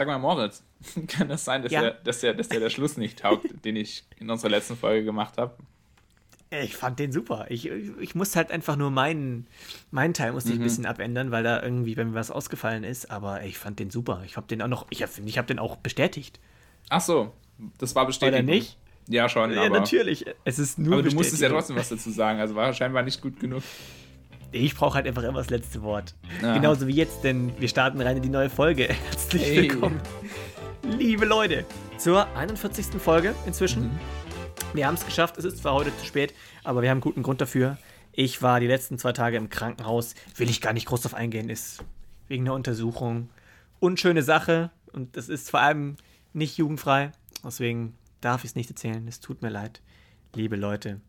Sag mal, Moritz, kann das sein, dass, ja. der, dass, der, dass der der Schluss nicht taugt, den ich in unserer letzten Folge gemacht habe? Ich fand den super. Ich, ich musste halt einfach nur meinen, meinen Teil musste ich mhm. ein bisschen abändern, weil da irgendwie bei mir was ausgefallen ist. Aber ich fand den super. Ich habe den auch noch, ich finde, ich habe den auch bestätigt. Ach so, das war bestätigt. Oder nicht? Ja, schon. Ja, aber, natürlich. Es ist nur. Aber du musstest ja trotzdem was dazu sagen. Also war scheinbar nicht gut genug. Ich brauche halt einfach immer das letzte Wort. Aha. Genauso wie jetzt, denn wir starten rein in die neue Folge. Herzlich hey. willkommen, liebe Leute, zur 41. Folge inzwischen. Mhm. Wir haben es geschafft. Es ist zwar heute zu spät, aber wir haben guten Grund dafür. Ich war die letzten zwei Tage im Krankenhaus. Will ich gar nicht groß drauf eingehen. Ist wegen einer Untersuchung. Unschöne Sache. Und das ist vor allem nicht jugendfrei. Deswegen darf ich es nicht erzählen. Es tut mir leid, liebe Leute.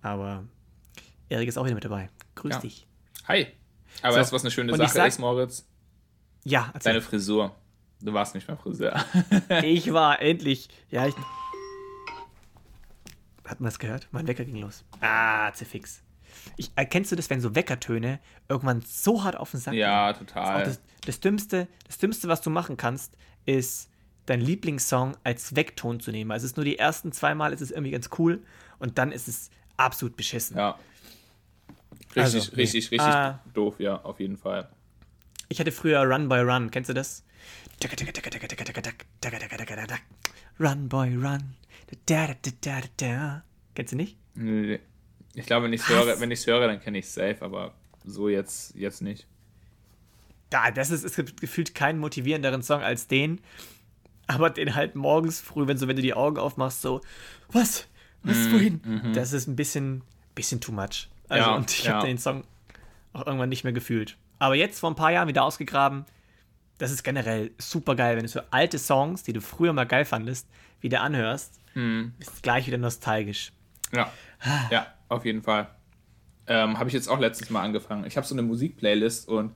Aber Erik ist auch wieder mit dabei. Grüß ja. dich. Hi. Aber so. weißt du, was eine schöne Sache sag, ist, Moritz? Ja, erzähl. Deine Frisur. Du warst nicht mehr Friseur. ich war endlich. Ja, ich. Hat man das gehört? Mein Wecker ging los. Ah, zerfix. Ich, erkennst du das, wenn so Weckertöne irgendwann so hart auf den Sack Ja, gehen? total. Das, das, Dümmste, das Dümmste, was du machen kannst, ist dein Lieblingssong als Weckton zu nehmen. Also es ist nur die ersten zwei Mal ist es irgendwie ganz cool und dann ist es absolut beschissen. Ja. Richtig, also, richtig, nee. richtig ah, doof, ja, auf jeden Fall. Ich hatte früher Run Boy Run, kennst du das? Run Boy Run. Kennst du nicht? Nee. Ich glaube, wenn ich es höre, wenn höre, dann kenne ich es safe, aber so jetzt, jetzt nicht. Da, das ist, es gibt gefühlt keinen motivierenderen Song als den. Aber den halt morgens früh, wenn so, wenn du die Augen aufmachst, so, was? Was, mm, wohin? -hmm. Das ist ein bisschen, bisschen too much. Also, ja, und ich ja. habe den Song auch irgendwann nicht mehr gefühlt. Aber jetzt vor ein paar Jahren wieder ausgegraben. Das ist generell super geil, wenn du so alte Songs, die du früher mal geil fandest, wieder anhörst. Hm. Ist gleich wieder nostalgisch. Ja, ja, auf jeden Fall. Ähm, habe ich jetzt auch letztes Mal angefangen. Ich habe so eine Musikplaylist und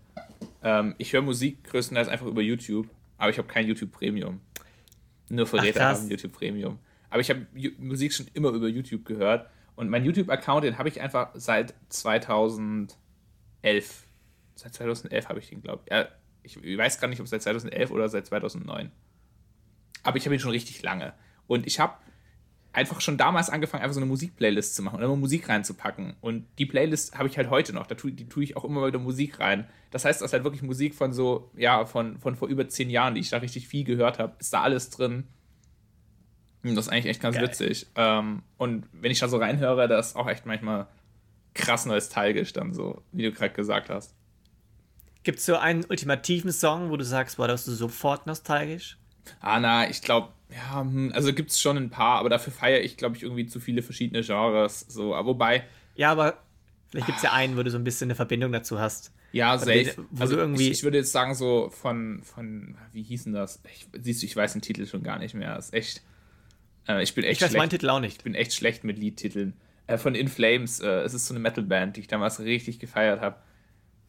ähm, ich höre Musik größtenteils einfach über YouTube, aber ich habe kein YouTube Premium. Nur Verräter haben YouTube Premium. Aber ich habe Musik schon immer über YouTube gehört und mein YouTube-Account, den habe ich einfach seit 2011. Seit 2011 habe ich den, glaube ich. Ja, ich weiß gar nicht, ob seit 2011 oder seit 2009. Aber ich habe ihn schon richtig lange. Und ich habe einfach schon damals angefangen, einfach so eine Musikplaylist zu machen und immer Musik reinzupacken. Und die Playlist habe ich halt heute noch. Da tue, die tue ich auch immer wieder Musik rein. Das heißt, das ist halt wirklich Musik von so, ja, von, von vor über zehn Jahren, die ich da richtig viel gehört habe. Ist da alles drin. Das ist eigentlich echt ganz Geil. witzig. Ähm, und wenn ich da so reinhöre, das ist auch echt manchmal krass nostalgisch dann so, wie du gerade gesagt hast. Gibt es so einen ultimativen Song, wo du sagst, boah, da bist du sofort nostalgisch? Ah, na, ich glaube, ja, hm, also gibt es schon ein paar, aber dafür feiere ich, glaube ich, irgendwie zu viele verschiedene Genres. So, aber wobei. Ja, aber vielleicht gibt es ja einen, wo du so ein bisschen eine Verbindung dazu hast. Ja, safe. also irgendwie ich, ich, würde jetzt sagen, so von, von wie hießen das? Ich, siehst du, ich weiß den Titel schon gar nicht mehr. Das ist echt. Äh, ich bin echt ich weiß schlecht. meinen Titel auch nicht. Ich bin echt schlecht mit Liedtiteln. Äh, von In Flames, äh, es ist so eine Metalband, die ich damals richtig gefeiert habe.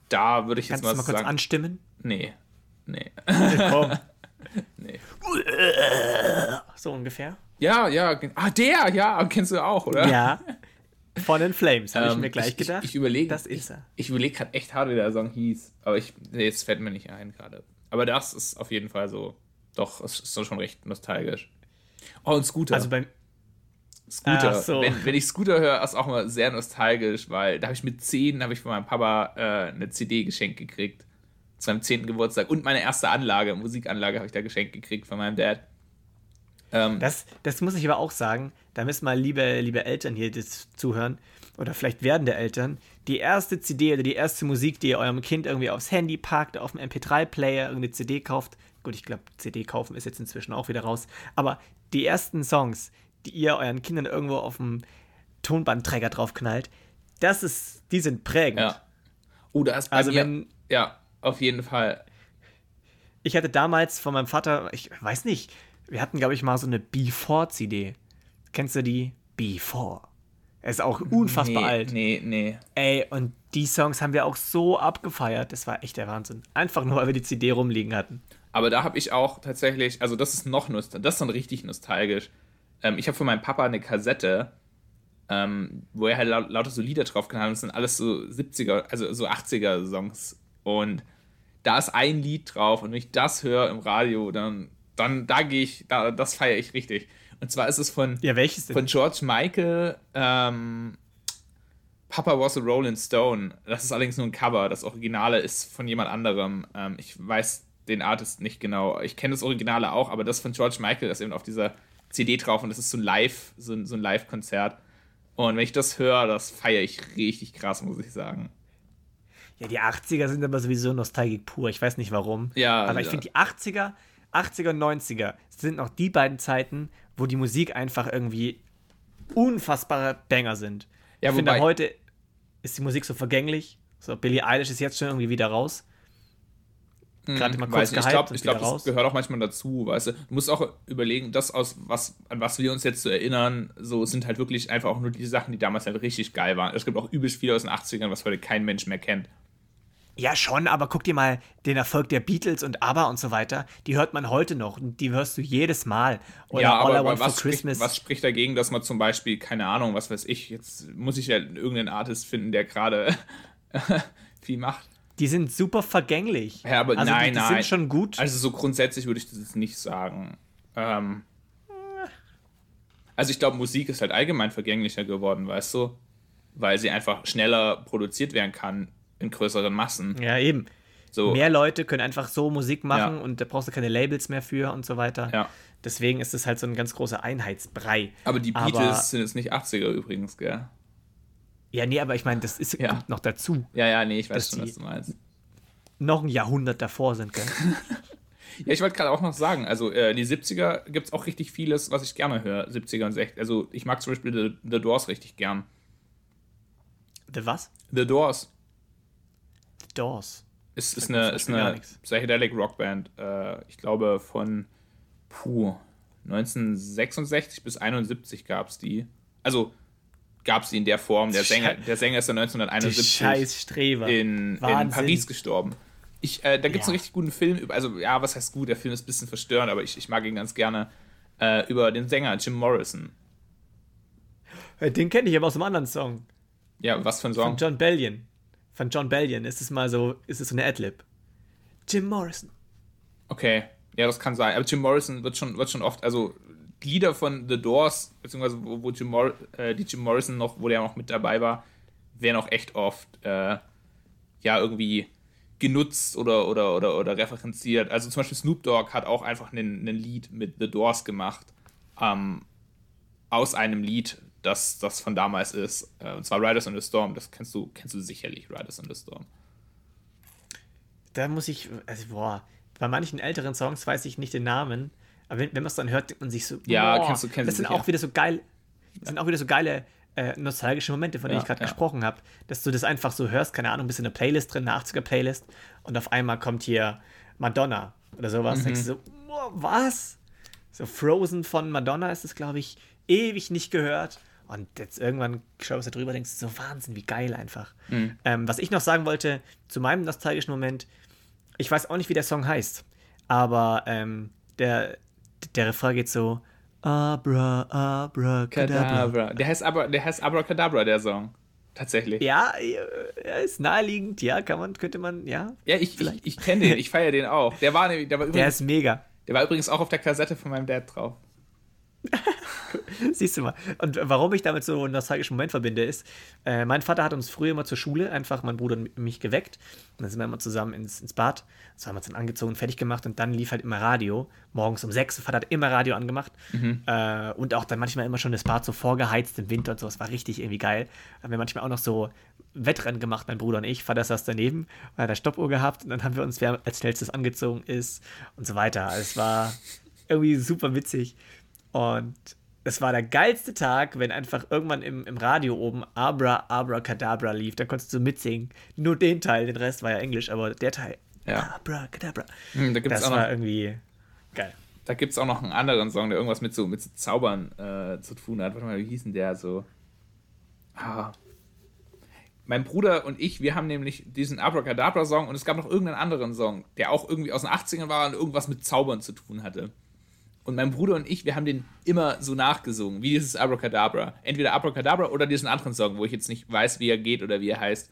Da würde ich Kannst jetzt mal, du mal kurz sagen, anstimmen? Nee. Nee. Komm. nee. So ungefähr. Ja, ja. Ah, der, ja, kennst du auch, oder? Ja. Von den Flames, habe ähm, ich mir gleich ich, gedacht. Ich, ich überlege. Das ist er. Ich, ich überlege gerade echt hart, wie der Song hieß. Aber ich, nee, jetzt fällt mir nicht ein gerade. Aber das ist auf jeden Fall so. Doch, es ist schon recht nostalgisch. Oh, und Scooter. Also beim. Scooter. So. Wenn, wenn, ich Scooter höre, ist auch immer sehr nostalgisch, weil da habe ich mit 10 habe ich von meinem Papa äh, eine CD geschenkt gekriegt. Zu meinem 10. Geburtstag. Und meine erste Anlage, Musikanlage, habe ich da geschenkt gekriegt von meinem Dad. Ähm, das, das muss ich aber auch sagen. Da müssen mal liebe, liebe Eltern hier zuhören. Oder vielleicht werdende Eltern. Die erste CD oder die erste Musik, die ihr eurem Kind irgendwie aufs Handy packt, auf dem MP3-Player, irgendeine CD kauft, Gut, ich glaube, CD kaufen ist jetzt inzwischen auch wieder raus. Aber die ersten Songs, die ihr euren Kindern irgendwo auf dem Tonbandträger draufknallt, das ist, die sind prägend. Ja. Oh, da ist also mir, wenn, ja, auf jeden Fall. Ich hatte damals von meinem Vater, ich weiß nicht, wir hatten, glaube ich, mal so eine B4-CD. Kennst du die? B4. Er ist auch unfassbar nee, alt. Nee, nee. Ey, und die Songs haben wir auch so abgefeiert. Das war echt der Wahnsinn. Einfach nur, weil wir die CD rumliegen hatten. Aber da habe ich auch tatsächlich, also das ist noch nostalgisch, das ist dann richtig nostalgisch. Ähm, ich habe von meinem Papa eine Kassette, ähm, wo er halt laut, lauter so Lieder drauf kann. Das sind alles so 70er, also so 80er Songs. Und da ist ein Lied drauf und wenn ich das höre im Radio, dann, dann da gehe ich, da, das feiere ich richtig. Und zwar ist es von, ja, welches denn? von George Michael, ähm, Papa was a Rolling Stone. Das ist allerdings nur ein Cover. Das Originale ist von jemand anderem. Ähm, ich weiß den Artist nicht genau. Ich kenne das Originale auch, aber das von George Michael ist eben auf dieser CD drauf und das ist so ein Live, so ein, so ein Live-Konzert. Und wenn ich das höre, das feiere ich richtig krass, muss ich sagen. Ja, die 80er sind aber sowieso Nostalgik pur. Ich weiß nicht warum. Ja. Aber ich ja. finde die 80er, 80er und 90er sind noch die beiden Zeiten, wo die Musik einfach irgendwie unfassbare Banger sind. Ja, ich finde, heute ist die Musik so vergänglich. So, Billie Eilish ist jetzt schon irgendwie wieder raus. Hm, Gerade mal kurz gehypt Ich glaube, glaub, das gehört auch manchmal dazu, weißt du. Du musst auch überlegen, das aus was, an was wir uns jetzt zu so erinnern, so sind halt wirklich einfach auch nur die Sachen, die damals halt richtig geil waren. Es gibt auch übelst viel aus den 80ern, was heute kein Mensch mehr kennt. Ja, schon, aber guck dir mal den Erfolg der Beatles und ABBA und so weiter. Die hört man heute noch und die hörst du jedes Mal. Oder ja, aber, aber was, spricht, was spricht dagegen, dass man zum Beispiel, keine Ahnung, was weiß ich, jetzt muss ich ja irgendeinen Artist finden, der gerade viel macht. Die sind super vergänglich. Ja, aber also nein, die, die nein. sind schon gut. Also so grundsätzlich würde ich das jetzt nicht sagen. Ähm, also ich glaube, Musik ist halt allgemein vergänglicher geworden, weißt du? Weil sie einfach schneller produziert werden kann in größeren Massen. Ja, eben. So. Mehr Leute können einfach so Musik machen ja. und da brauchst du keine Labels mehr für und so weiter. Ja. Deswegen ist es halt so ein ganz großer Einheitsbrei. Aber die Beatles aber, sind jetzt nicht 80er übrigens, gell? Ja, nee, aber ich meine, das ist, ja. kommt noch dazu. Ja, ja, nee, ich weiß schon, was du meinst. Noch ein Jahrhundert davor sind, gell? ja, ich wollte gerade auch noch sagen, also äh, die 70er gibt es auch richtig vieles, was ich gerne höre. 70er und 60er. Also ich mag zum Beispiel The, The Doors richtig gern. The was? The Doors. Doors. Ist, ist eine, ist eine Psychedelic Rockband, äh, ich glaube von puh, 1966 bis 71 gab es die. Also gab es die in der Form. Der Sänger, der Sänger ist ja 1971 in, in, Paris gestorben. Ich, äh, da gibt es ja. einen richtig guten Film, über, also ja, was heißt gut, der Film ist ein bisschen verstörend, aber ich, ich mag ihn ganz gerne, äh, über den Sänger Jim Morrison. Den kenne ich aber aus einem anderen Song. Ja, was für ein Song? Von John Bellion von John Bellion ist es mal so, ist es so eine Adlib. Jim Morrison. Okay, ja, das kann sein. Aber Jim Morrison wird schon, wird schon oft, also Lieder von The Doors, beziehungsweise wo, wo Jim Mor äh, die Jim Morrison noch, wo der noch mit dabei war, werden auch echt oft äh, ja irgendwie genutzt oder, oder, oder, oder referenziert. Also zum Beispiel Snoop Dogg hat auch einfach ein Lied mit The Doors gemacht. Ähm, aus einem Lied, das, das von damals ist. Äh, und zwar Riders on the Storm. Das kennst du, kennst du sicherlich, Riders on the Storm. Da muss ich, also boah, bei manchen älteren Songs weiß ich nicht den Namen, aber wenn, wenn man es dann hört, denkt man sich so, ja, boah, kennst du, kennst das sind auch wieder so geil, das sind auch wieder so geile äh, nostalgische Momente, von denen ja, ich gerade ja. gesprochen habe, dass du das einfach so hörst, keine Ahnung, bist in der Playlist drin, eine 80er Playlist und auf einmal kommt hier Madonna oder sowas, mhm. denkst du so, boah, was? So Frozen von Madonna ist es, glaube ich, ewig nicht gehört. Und jetzt irgendwann schaust du drüber denkst, so Wahnsinn, wie geil einfach. Mhm. Ähm, was ich noch sagen wollte zu meinem nostalgischen Moment, ich weiß auch nicht, wie der Song heißt, aber ähm, der, der Refrain geht so Abra, Abra, Kadabra. Der heißt, aber, der heißt Abracadabra, der Song. Tatsächlich. Ja, er ist naheliegend, ja, kann man, könnte man, ja. Ja, ich, ich, ich kenne den, ich feiere den auch. Der war, der war übrigens, Der ist mega. Der war übrigens auch auf der Kassette von meinem Dad drauf. Siehst du mal. Und warum ich damit so einen nostalgischen Moment verbinde, ist, äh, mein Vater hat uns früher immer zur Schule einfach, mein Bruder und mich geweckt. Und dann sind wir immer zusammen ins, ins Bad. So haben wir uns dann angezogen, fertig gemacht und dann lief halt immer Radio. Morgens um sechs. Vater hat immer Radio angemacht. Mhm. Äh, und auch dann manchmal immer schon das Bad so vorgeheizt im Winter und so. Das war richtig irgendwie geil. Haben wir manchmal auch noch so Wettrennen gemacht, mein Bruder und ich. Vater saß daneben, hat eine Stoppuhr gehabt und dann haben wir uns, wer als schnellstes angezogen ist und so weiter. Also es war irgendwie super witzig. Und es war der geilste Tag, wenn einfach irgendwann im, im Radio oben Abra, Abra, Kadabra lief. Da konntest du mitsingen. Nur den Teil, den Rest war ja Englisch, aber der Teil. Ja. Abra, Kadabra. Hm, da das auch war irgendwie geil. Da gibt es auch noch einen anderen Song, der irgendwas mit so, mit so Zaubern äh, zu tun hat. Warte mal, wie hieß denn der so? Ah. Mein Bruder und ich, wir haben nämlich diesen Abracadabra-Song und es gab noch irgendeinen anderen Song, der auch irgendwie aus den 80ern war und irgendwas mit Zaubern zu tun hatte. Und mein Bruder und ich, wir haben den immer so nachgesungen, wie dieses Abracadabra. Entweder Abracadabra oder diesen anderen Song, wo ich jetzt nicht weiß, wie er geht oder wie er heißt.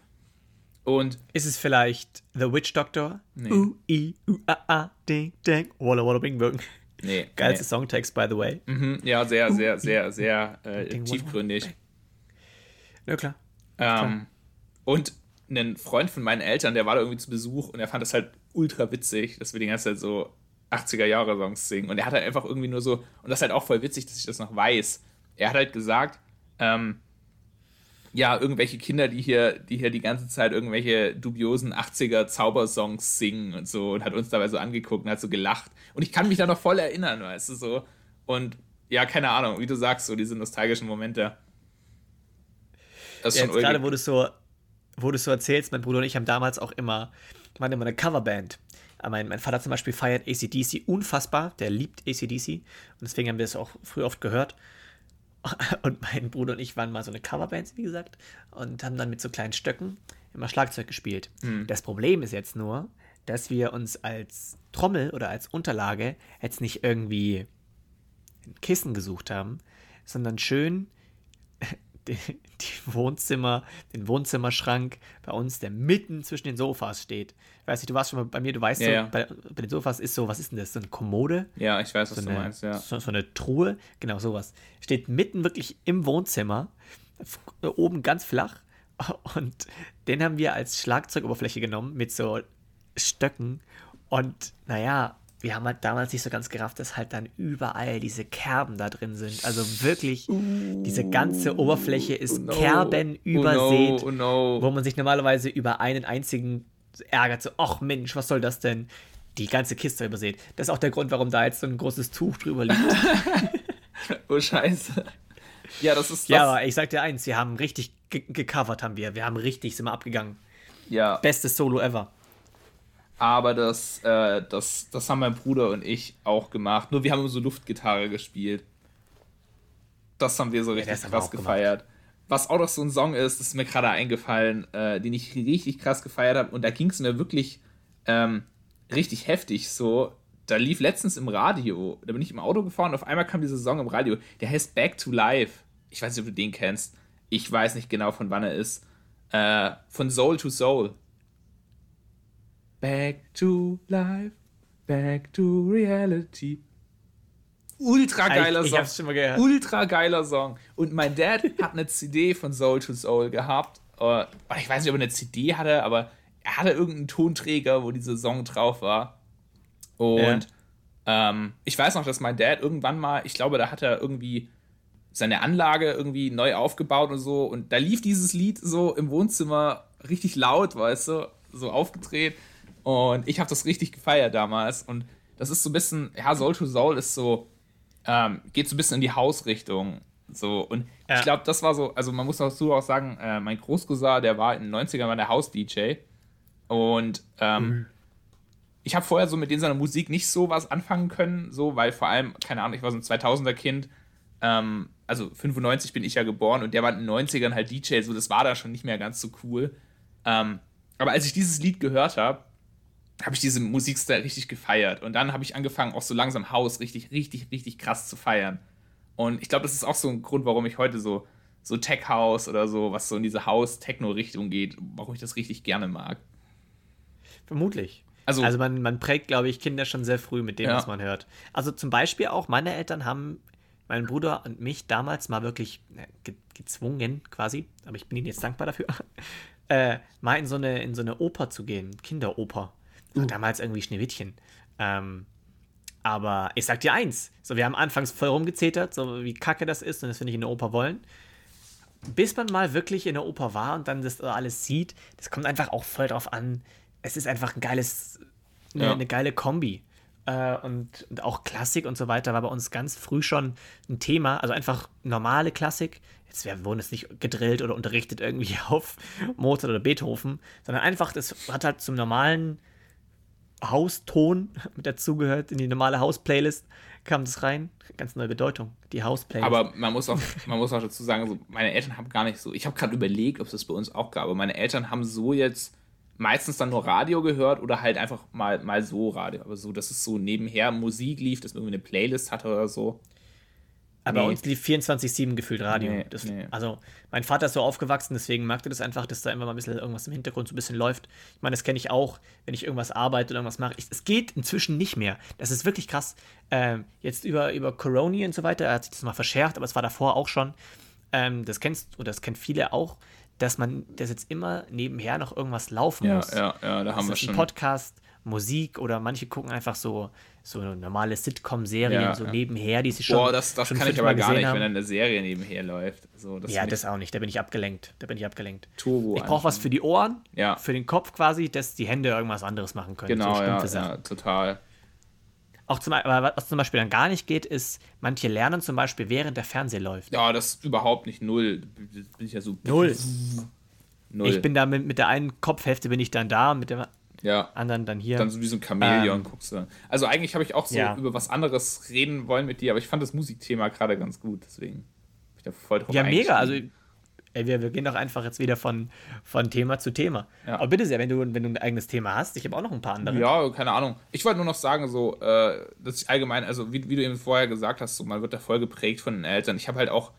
Und ist es vielleicht The Witch Doctor? Nee. Uh, i, uh, a, a, ding, ding, walla, walla, bing, bing. Nee. Geilste nee. Songtext, by the way. Mhm, ja, sehr, sehr, sehr, sehr äh, tiefgründig. Ja, klar. Ähm, klar. Und ein Freund von meinen Eltern, der war da irgendwie zu Besuch und er fand das halt ultra witzig, dass wir die ganze Zeit so 80er-Jahre-Songs singen. Und er hat halt einfach irgendwie nur so, und das ist halt auch voll witzig, dass ich das noch weiß. Er hat halt gesagt, ähm, ja, irgendwelche Kinder, die hier, die hier die ganze Zeit irgendwelche dubiosen 80er Zaubersongs singen und so und hat uns dabei so angeguckt und hat so gelacht. Und ich kann mich da noch voll erinnern, weißt du, so. Und ja, keine Ahnung, wie du sagst, so diese nostalgischen Momente. Das ist ja, schon gerade, wo du so, wo du so erzählst, mein Bruder und ich haben damals auch immer, waren immer eine Coverband. Mein, mein Vater zum Beispiel feiert ACDC unfassbar, der liebt ACDC und deswegen haben wir es auch früher oft gehört. Und mein Bruder und ich waren mal so eine Coverband, wie gesagt, und haben dann mit so kleinen Stöcken immer Schlagzeug gespielt. Mhm. Das Problem ist jetzt nur, dass wir uns als Trommel oder als Unterlage jetzt nicht irgendwie ein Kissen gesucht haben, sondern schön die, Wohnzimmer, den Wohnzimmerschrank bei uns, der mitten zwischen den Sofas steht. Ich weiß nicht, du warst schon mal bei mir, du weißt ja, so, ja. Bei, bei, den Sofas ist so, was ist denn das? So eine Kommode? Ja, ich weiß, was so du meinst, ja. So, so, eine Truhe, genau sowas. Steht mitten wirklich im Wohnzimmer, oben ganz flach. Und den haben wir als Schlagzeugoberfläche genommen mit so Stöcken. Und naja, wir haben halt damals nicht so ganz gerafft, dass halt dann überall diese Kerben da drin sind. Also wirklich, diese ganze Oberfläche ist oh no, Kerben übersät, oh no, oh no. wo man sich normalerweise über einen einzigen ärgert. So, ach Mensch, was soll das denn? Die ganze Kiste übersät. Das ist auch der Grund, warum da jetzt so ein großes Tuch drüber liegt. oh Scheiße. Ja, das ist das. Ja, aber ich sag dir eins, wir haben richtig gecovert, haben wir. Wir haben richtig, sind wir abgegangen. Ja. Bestes Solo ever. Aber das, äh, das, das haben mein Bruder und ich auch gemacht. Nur wir haben so Luftgitarre gespielt. Das haben wir so richtig ja, krass gefeiert. Gemacht. Was auch noch so ein Song ist, ist mir gerade eingefallen, äh, den ich richtig krass gefeiert habe. Und da ging es mir wirklich ähm, richtig heftig. So, da lief letztens im Radio, da bin ich im Auto gefahren und auf einmal kam dieser Song im Radio. Der heißt Back to Life. Ich weiß nicht, ob du den kennst. Ich weiß nicht genau, von wann er ist. Äh, von Soul to Soul. Back to life, back to reality. Ultra geiler ich, ich Song. Hab's schon mal gehört. Ultra geiler Song. Und mein Dad hat eine CD von Soul to Soul gehabt. Uh, ich weiß nicht, ob er eine CD hatte, aber er hatte irgendeinen Tonträger, wo dieser Song drauf war. Und ja. ähm, ich weiß noch, dass mein Dad irgendwann mal, ich glaube, da hat er irgendwie seine Anlage irgendwie neu aufgebaut und so. Und da lief dieses Lied so im Wohnzimmer richtig laut, weißt du, so aufgedreht. Und ich habe das richtig gefeiert damals. Und das ist so ein bisschen, ja, Soul to Soul ist so, ähm, geht so ein bisschen in die Hausrichtung. So, und ja. ich glaube, das war so, also man muss dazu auch sagen, äh, mein Großcousin, der war in den 90ern war der Haus-DJ. Und ähm, mhm. ich habe vorher so mit den seiner Musik nicht so was anfangen können, so, weil vor allem, keine Ahnung, ich war so ein 2000er-Kind. Ähm, also 95 bin ich ja geboren und der war in den 90ern halt DJ, so das war da schon nicht mehr ganz so cool. Ähm, aber als ich dieses Lied gehört habe, habe ich diese Musikstil richtig gefeiert. Und dann habe ich angefangen, auch so langsam Haus richtig, richtig, richtig krass zu feiern. Und ich glaube, das ist auch so ein Grund, warum ich heute so, so Tech House oder so, was so in diese House-Techno-Richtung geht, warum ich das richtig gerne mag. Vermutlich. Also, also man, man prägt, glaube ich, Kinder schon sehr früh mit dem, ja. was man hört. Also zum Beispiel auch, meine Eltern haben meinen Bruder und mich damals mal wirklich ge gezwungen, quasi, aber ich bin ihnen jetzt dankbar dafür, äh, mal in so, eine, in so eine Oper zu gehen, Kinderoper. Uh. Damals irgendwie Schneewittchen. Ähm, aber ich sag dir eins: so, wir haben anfangs voll rumgezetert, so wie kacke das ist und das wir nicht in der Oper wollen. Bis man mal wirklich in der Oper war und dann das alles sieht, das kommt einfach auch voll drauf an. Es ist einfach ein geiles, eine, ja. eine geile Kombi. Äh, und, und, auch Klassik und so weiter war bei uns ganz früh schon ein Thema. Also einfach normale Klassik. Jetzt wir wurden jetzt nicht gedrillt oder unterrichtet irgendwie auf Mozart oder Beethoven, sondern einfach, das hat halt zum normalen Hauston mit dazugehört, in die normale Haus-Playlist kam das rein. Ganz neue Bedeutung, die Haus-Playlist. Aber man muss auch, man muss auch dazu sagen, so, meine Eltern haben gar nicht so, ich habe gerade überlegt, ob es das bei uns auch gab, aber meine Eltern haben so jetzt meistens dann nur Radio gehört oder halt einfach mal, mal so Radio. Aber so, dass es so nebenher Musik lief, dass man irgendwie eine Playlist hatte oder so. Aber nee. bei uns lief 24-7 gefühlt Radio. Nee, das, nee. Also, mein Vater ist so aufgewachsen, deswegen merkte das einfach, dass da immer mal ein bisschen irgendwas im Hintergrund so ein bisschen läuft. Ich meine, das kenne ich auch, wenn ich irgendwas arbeite oder irgendwas mache. Es geht inzwischen nicht mehr. Das ist wirklich krass. Ähm, jetzt über, über Corona und so weiter, er hat sich das mal verschärft, aber es war davor auch schon. Ähm, das kennst oder das kennt viele auch, dass man das jetzt immer nebenher noch irgendwas laufen ja, muss. Ja, ja, da haben wir schon. Podcast, Musik oder manche gucken einfach so, so normale Sitcom-Serien ja, so ja. nebenher, die sie schon. Boah, das, das schon kann ich aber gar nicht, haben. wenn eine Serie nebenher läuft. So, das ja, das auch nicht. Da bin ich abgelenkt. Da bin ich abgelenkt. Turbo. Ich brauche was für die Ohren, ja. für den Kopf quasi, dass die Hände irgendwas anderes machen können. Genau, so ja, ja, total. Auch zum, was zum Beispiel dann gar nicht geht, ist, manche lernen zum Beispiel, während der Fernseher läuft. Ja, das ist überhaupt nicht null. Bin ich ja so. Null. null. Ich bin da mit, mit der einen Kopfhälfte bin ich dann da, mit der ja. anderen dann hier. Dann so wie so ein Chamäleon ähm, guckst du. Also eigentlich habe ich auch so ja. über was anderes reden wollen mit dir, aber ich fand das Musikthema gerade ganz gut, deswegen bin ich da voll drauf Ja, mega. Also ey, wir, wir gehen doch einfach jetzt wieder von, von Thema zu Thema. Ja. Aber bitte sehr, wenn du, wenn du ein eigenes Thema hast, ich habe auch noch ein paar andere. Ja, keine Ahnung. Ich wollte nur noch sagen, so, äh, dass ich allgemein, also wie, wie du eben vorher gesagt hast, so, man wird da voll geprägt von den Eltern. Ich habe halt auch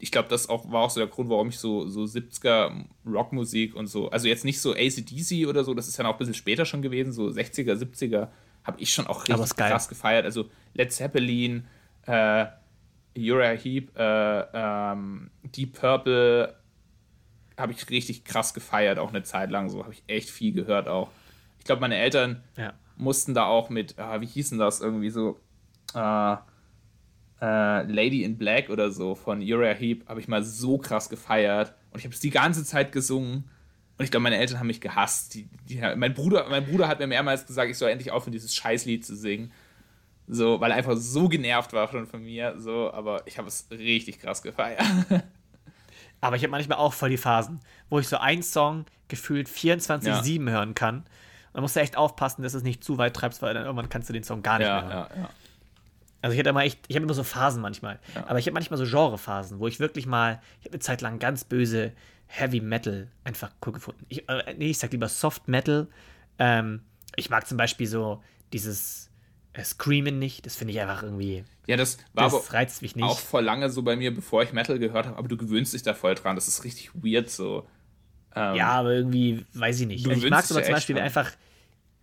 ich glaube, das auch, war auch so der Grund, warum ich so, so 70er Rockmusik und so, also jetzt nicht so ACDC oder so, das ist ja noch ein bisschen später schon gewesen, so 60er, 70er, habe ich schon auch richtig krass gefeiert. Also Led Zeppelin, äh, Uriah Heep, äh, ähm, Deep Purple habe ich richtig krass gefeiert, auch eine Zeit lang. So habe ich echt viel gehört auch. Ich glaube, meine Eltern ja. mussten da auch mit, ah, wie hießen das irgendwie so, äh, äh, Lady in Black oder so von Uriah Heep habe ich mal so krass gefeiert und ich habe es die ganze Zeit gesungen und ich glaube, meine Eltern haben mich gehasst. Die, die, mein, Bruder, mein Bruder hat mir mehrmals gesagt, ich soll endlich aufhören, dieses Scheißlied zu singen. So, weil er einfach so genervt war schon von mir. So, aber ich habe es richtig krass gefeiert. aber ich habe manchmal auch voll die Phasen, wo ich so einen Song gefühlt 24-7 ja. hören kann. Man muss ja echt aufpassen, dass es nicht zu weit treibst, weil dann irgendwann kannst du den Song gar nicht ja, mehr hören. Ja, ja. Also ich hatte immer echt, ich habe immer so Phasen manchmal. Ja. Aber ich habe manchmal so Genrephasen, wo ich wirklich mal, ich habe eine Zeit lang ganz böse Heavy Metal einfach cool gefunden. Ich, äh, nee, ich sag lieber Soft Metal. Ähm, ich mag zum Beispiel so dieses äh, Screamen nicht. Das finde ich einfach irgendwie. Ja, das war das reizt mich nicht. auch vor lange so bei mir, bevor ich Metal gehört habe. Aber du gewöhnst dich da voll dran. Das ist richtig weird so. Ähm, ja, aber irgendwie, weiß ich nicht. Also ich mag aber zum Beispiel einfach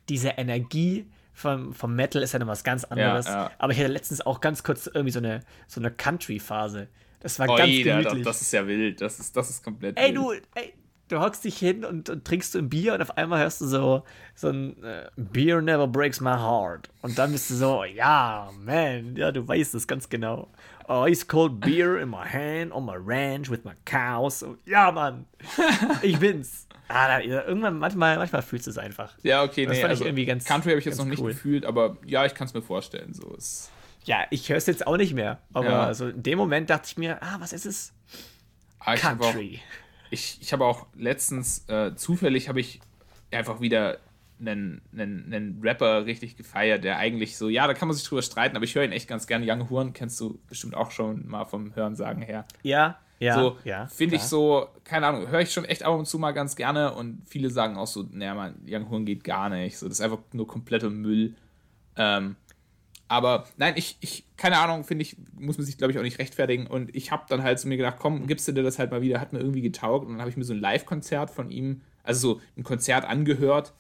diese Energie vom, vom Metal ist ja noch was ganz anderes. Ja, ja. Aber ich hatte letztens auch ganz kurz irgendwie so eine, so eine Country-Phase. Das war Oi, ganz gemütlich. das ist ja wild. Das ist, das ist komplett ey, wild. Du, ey, du hockst dich hin und, und, trinkst du ein Bier und auf einmal hörst du so, so ein äh, Beer never breaks my heart. Und dann bist du so, ja, man, ja, du weißt es ganz genau. Ice cold beer in my hand on my ranch with my cows. So, ja, Mann, ich bin's. Ah, da, irgendwann, manchmal, manchmal fühlst du es einfach. Ja, okay, das nee, fand also, ich irgendwie ganz Country habe ich jetzt noch nicht cool. gefühlt, aber ja, ich kann es mir vorstellen. So ist ja, ich höre es jetzt auch nicht mehr. Aber ja. also in dem Moment dachte ich mir, ah, was ist es? Ah, ich Country. Hab auch, ich ich habe auch letztens, äh, zufällig habe ich einfach wieder einen, einen, einen Rapper richtig gefeiert, der eigentlich so, ja, da kann man sich drüber streiten, aber ich höre ihn echt ganz gerne. Young Horn kennst du bestimmt auch schon mal vom Hörensagen her. Ja, ja, so, ja. Finde ich so, keine Ahnung, höre ich schon echt ab und zu mal ganz gerne und viele sagen auch so, naja, man, Young Horn geht gar nicht. So, das ist einfach nur kompletter Müll. Ähm, aber nein, ich, ich keine Ahnung, finde ich, muss man sich, glaube ich, auch nicht rechtfertigen. Und ich habe dann halt zu mir gedacht, komm, gibst du dir das halt mal wieder, hat mir irgendwie getaugt. Und dann habe ich mir so ein Live-Konzert von ihm, also so ein Konzert angehört.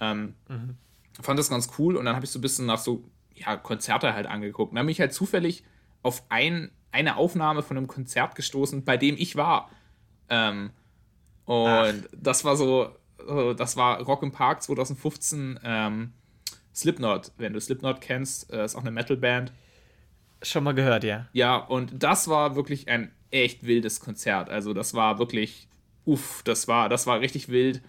Ähm, mhm. Fand das ganz cool. Und dann habe ich so ein bisschen nach so, ja, Konzerte halt angeguckt. Und dann bin ich halt zufällig auf ein eine Aufnahme von einem Konzert gestoßen, bei dem ich war. Ähm, und Ach. das war so, das war Rock im Park 2015. Ähm, Slipknot, wenn du Slipknot kennst, äh, ist auch eine Metalband. Schon mal gehört, ja. Ja, und das war wirklich ein echt wildes Konzert. Also das war wirklich, uff, das war, das war richtig wild.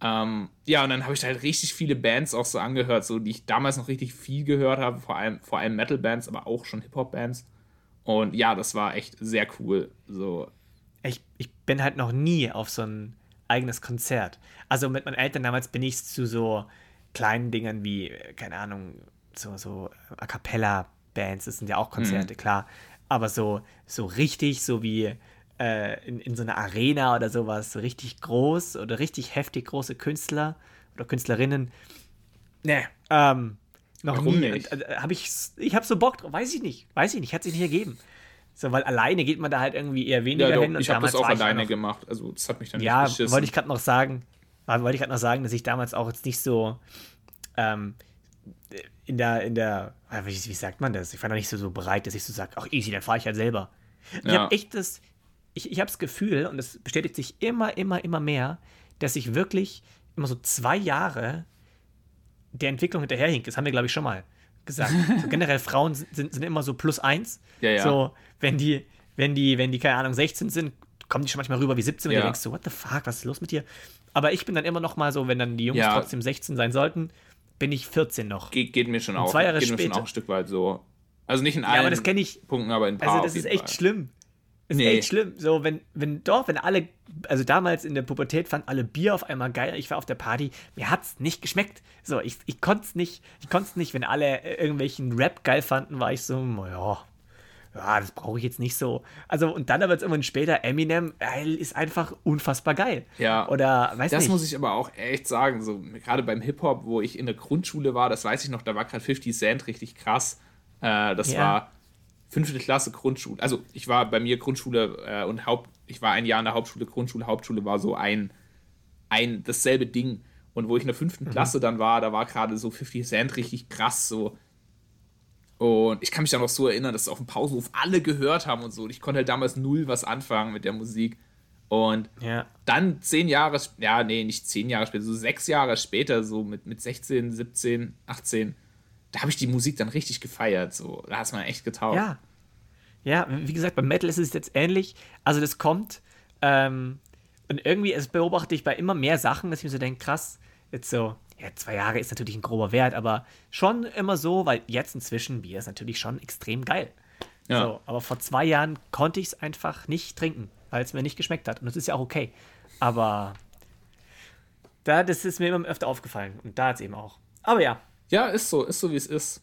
Ähm, ja, und dann habe ich halt richtig viele Bands auch so angehört, so die ich damals noch richtig viel gehört habe, vor allem, vor allem Metal-Bands, aber auch schon Hip-Hop-Bands. Und ja, das war echt sehr cool. So. Ich, ich bin halt noch nie auf so ein eigenes Konzert. Also mit meinen Eltern damals bin ich zu so kleinen Dingen wie, keine Ahnung, so, so A cappella-Bands, das sind ja auch Konzerte, mhm. klar. Aber so, so richtig, so wie äh, in, in so einer Arena oder sowas, so richtig groß oder richtig heftig große Künstler oder Künstlerinnen. Ne, ähm, noch Warum nie. Äh, habe ich, ich habe so Bock drauf, weiß ich nicht, weiß ich nicht, hat sich nicht ergeben. So, weil alleine geht man da halt irgendwie eher weniger ja, doch, hin. Und ich habe das auch alleine noch, gemacht. Also das hat mich dann ja, nicht Ja, wollte ich gerade noch sagen, wollte ich gerade noch sagen, dass ich damals auch jetzt nicht so ähm, in der, in der, wie, wie, sagt man das? Ich war noch nicht so, so bereit, dass ich so sage, ach easy, dann fahre ich halt selber. Ja. Ich habe echt das, ich, ich habe das Gefühl, und das bestätigt sich immer, immer, immer mehr, dass ich wirklich immer so zwei Jahre der Entwicklung hinterherhink. Das haben wir, glaube ich, schon mal gesagt. So generell Frauen sind, sind immer so plus eins. Ja, ja. So, wenn die, wenn die, wenn die, keine Ahnung, 16 sind, kommen die schon manchmal rüber wie 17 und ja. du denkst so, what the fuck, was ist los mit dir? Aber ich bin dann immer noch mal so, wenn dann die Jungs trotzdem 16 sein sollten, bin ich 14 noch. Ge geht mir schon und auch. Zwei Jahre geht später. mir schon auch ein Stück weit so. Also nicht in allen ja, aber das ich, Punkten, aber in ein paar. Also das ist echt schlimm. Das nee. ist echt schlimm. So, wenn, wenn doch, wenn alle, also damals in der Pubertät fanden alle Bier auf einmal geil. Ich war auf der Party, mir hat's nicht geschmeckt. So, ich, ich konnte es nicht, ich konnte es nicht, wenn alle irgendwelchen Rap geil fanden, war ich so, ja, ja, das brauche ich jetzt nicht so. Also, und dann aber jetzt irgendwann später, Eminem ist einfach unfassbar geil. Ja. Oder, weiß Das nicht. muss ich aber auch echt sagen, so, gerade beim Hip-Hop, wo ich in der Grundschule war, das weiß ich noch, da war gerade 50 Cent richtig krass. Äh, das ja. war fünfte Klasse Grundschule. Also ich war bei mir Grundschule äh, und Haupt, ich war ein Jahr in der Hauptschule, Grundschule, Hauptschule war so ein, ein dasselbe Ding. Und wo ich in der fünften mhm. Klasse dann war, da war gerade so 50 Cent richtig krass so. Und ich kann mich dann noch so erinnern, dass auf dem Pausenhof alle gehört haben und so. Und ich konnte halt damals null was anfangen mit der Musik. Und ja. dann zehn Jahre, ja, nee, nicht zehn Jahre später, so sechs Jahre später, so mit, mit 16, 17, 18, da habe ich die Musik dann richtig gefeiert. So, da hat mir echt getaugt. Ja. Ja, wie gesagt, beim Metal ist es jetzt ähnlich. Also das kommt ähm, und irgendwie, es beobachte ich bei immer mehr Sachen, dass ich mir so denke, krass, jetzt so, ja, zwei Jahre ist natürlich ein grober Wert, aber schon immer so, weil jetzt inzwischen Bier ist natürlich schon extrem geil. Ja. So, aber vor zwei Jahren konnte ich es einfach nicht trinken, weil es mir nicht geschmeckt hat. Und das ist ja auch okay. Aber da, das ist mir immer öfter aufgefallen. Und da hat es eben auch. Aber ja, ja, ist so, ist so wie es ist.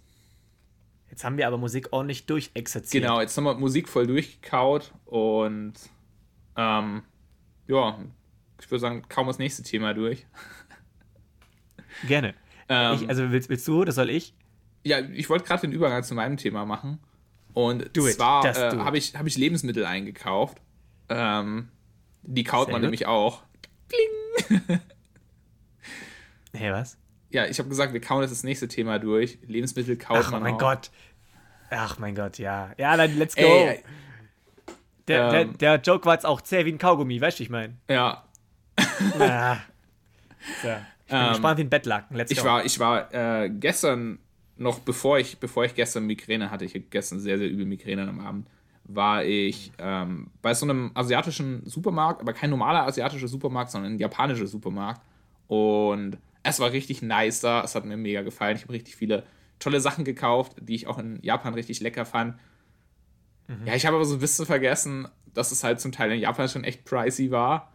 Jetzt haben wir aber Musik ordentlich durchexerziert. Genau, jetzt haben wir Musik voll durchgekaut und ähm, ja, ich würde sagen, kaum das nächste Thema durch. Gerne. Ähm, ich, also willst, willst du oder soll ich? Ja, ich wollte gerade den Übergang zu meinem Thema machen. Und do zwar äh, habe ich, hab ich Lebensmittel eingekauft. Ähm, die kaut Sehr man gut. nämlich auch. Kling! hey, was? Ja, ich habe gesagt, wir kauen jetzt das nächste Thema durch. Lebensmittel kaut Ach, man mein auch. Gott. Ach mein Gott, ja. Ja, dann let's go. Ey, der, ähm, der, der, Joke war jetzt auch zäh wie ein Kaugummi, weißt du, ich meine? Ja. ja. So, ich bin ähm, gespannt wie ein Bettlaken. Let's ich go. War, ich war äh, gestern noch, bevor ich, bevor ich gestern Migräne hatte, ich hatte gestern sehr, sehr übel Migräne am Abend, war ich ähm, bei so einem asiatischen Supermarkt, aber kein normaler asiatischer Supermarkt, sondern ein japanischer Supermarkt. Und es war richtig nice da. Es hat mir mega gefallen. Ich habe richtig viele tolle Sachen gekauft, die ich auch in Japan richtig lecker fand. Mhm. Ja, ich habe aber so ein bisschen vergessen, dass es halt zum Teil in Japan schon echt pricey war.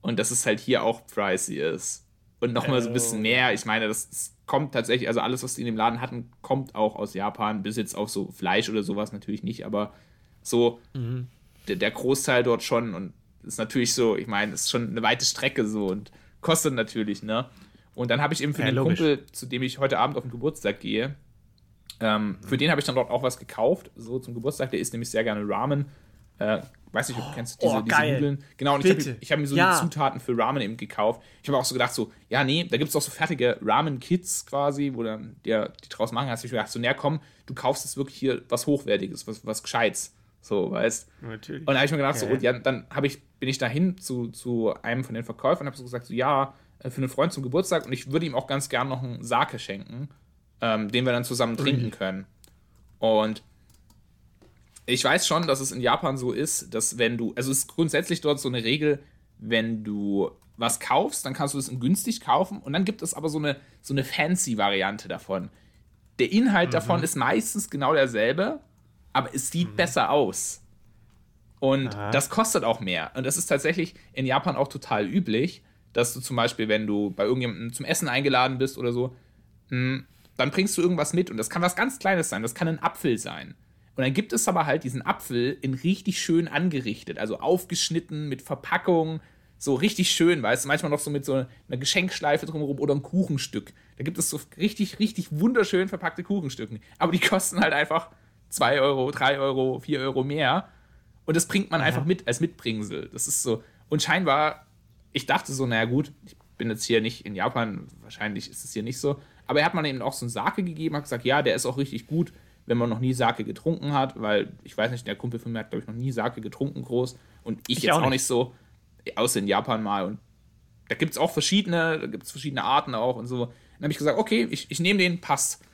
Und dass es halt hier auch pricey ist. Und nochmal so ein bisschen oh. mehr. Ich meine, das, das, kommt tatsächlich, also alles, was die in dem Laden hatten, kommt auch aus Japan. Bis jetzt auch so Fleisch oder sowas natürlich nicht, aber so mhm. der, der Großteil dort schon. Und ist natürlich so, ich meine, es ist schon eine weite Strecke so. Und kostet natürlich, ne? Und dann habe ich eben für ja, den logisch. Kumpel, zu dem ich heute Abend auf den Geburtstag gehe, ähm, für den habe ich dann dort auch was gekauft, so zum Geburtstag. Der isst nämlich sehr gerne Ramen. Äh, weiß nicht, ob du kennst diese, oh, diese Nudeln. Genau, und Bitte. ich habe ich hab mir so ja. die Zutaten für Ramen eben gekauft. Ich habe auch so gedacht, so, ja, nee, da gibt es auch so fertige Ramen-Kits quasi, wo dann der, die draus machen. Hast du gedacht, so, näher komm, du kaufst jetzt wirklich hier was Hochwertiges, was, was Gescheites. So, weißt Natürlich. Und da habe ich mir gedacht, so, und ja, dann ich, bin ich dahin zu, zu einem von den Verkäufern und habe so gesagt, so, ja, äh, für einen Freund zum Geburtstag und ich würde ihm auch ganz gern noch einen Sake schenken, ähm, den wir dann zusammen trinken können. Und ich weiß schon, dass es in Japan so ist, dass wenn du, also es ist grundsätzlich dort so eine Regel, wenn du was kaufst, dann kannst du es günstig kaufen und dann gibt es aber so eine, so eine fancy Variante davon. Der Inhalt mhm. davon ist meistens genau derselbe, aber es sieht mhm. besser aus. Und Aha. das kostet auch mehr. Und das ist tatsächlich in Japan auch total üblich, dass du zum Beispiel, wenn du bei irgendjemandem zum Essen eingeladen bist oder so, hm, dann bringst du irgendwas mit. Und das kann was ganz Kleines sein. Das kann ein Apfel sein. Und dann gibt es aber halt diesen Apfel in richtig schön angerichtet, also aufgeschnitten mit Verpackung, so richtig schön, weißt du, manchmal noch so mit so einer Geschenkschleife drumherum oder ein Kuchenstück. Da gibt es so richtig, richtig wunderschön verpackte Kuchenstücken. Aber die kosten halt einfach 2 Euro, 3 Euro, 4 Euro mehr. Und das bringt man Aha. einfach mit als Mitbringsel. Das ist so. Und scheinbar, ich dachte so, naja, gut, ich bin jetzt hier nicht in Japan, wahrscheinlich ist es hier nicht so. Aber er hat man eben auch so einen Sake gegeben, hat gesagt, ja, der ist auch richtig gut, wenn man noch nie Sake getrunken hat, weil ich weiß nicht, der Kumpel von mir hat, glaube ich, noch nie Sake getrunken groß. Und ich, ich jetzt auch nicht. auch nicht so, außer in Japan mal. Und da gibt es auch verschiedene, da gibt es verschiedene Arten auch und so. Dann habe ich gesagt, okay, ich, ich nehme den, passt.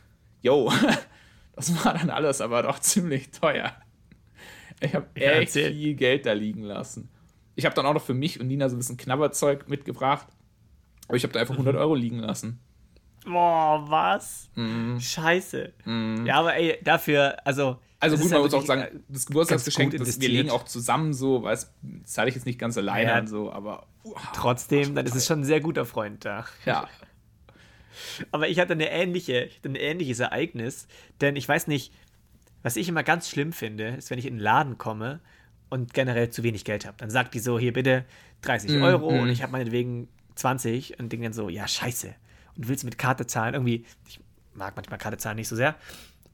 Yo, das war dann alles aber doch ziemlich teuer. Ich habe echt viel Geld da liegen lassen. Ich habe dann auch noch für mich und Nina so ein bisschen Knabberzeug mitgebracht. Aber ich habe da einfach 100 mhm. Euro liegen lassen. Boah, was? Mm. Scheiße. Mm. Ja, aber ey, dafür, also. Also gut, man halt muss auch sagen, äh, das Geburtstagsgeschenk, das wir legen auch zusammen so, weil das zahle ich jetzt nicht ganz alleine ja. und so, aber. Uh, Trotzdem, dann ist es schon ein sehr guter Freund da. Ja. aber ich hatte eine ähnliche, ein ähnliches Ereignis, denn ich weiß nicht, was ich immer ganz schlimm finde, ist, wenn ich in den Laden komme und generell zu wenig Geld habe. Dann sagt die so, hier bitte 30 mm, Euro mm. und ich habe meinetwegen 20 und denke dann so, ja, scheiße. Und willst mit Karte zahlen? Irgendwie, ich mag manchmal Karte zahlen nicht so sehr.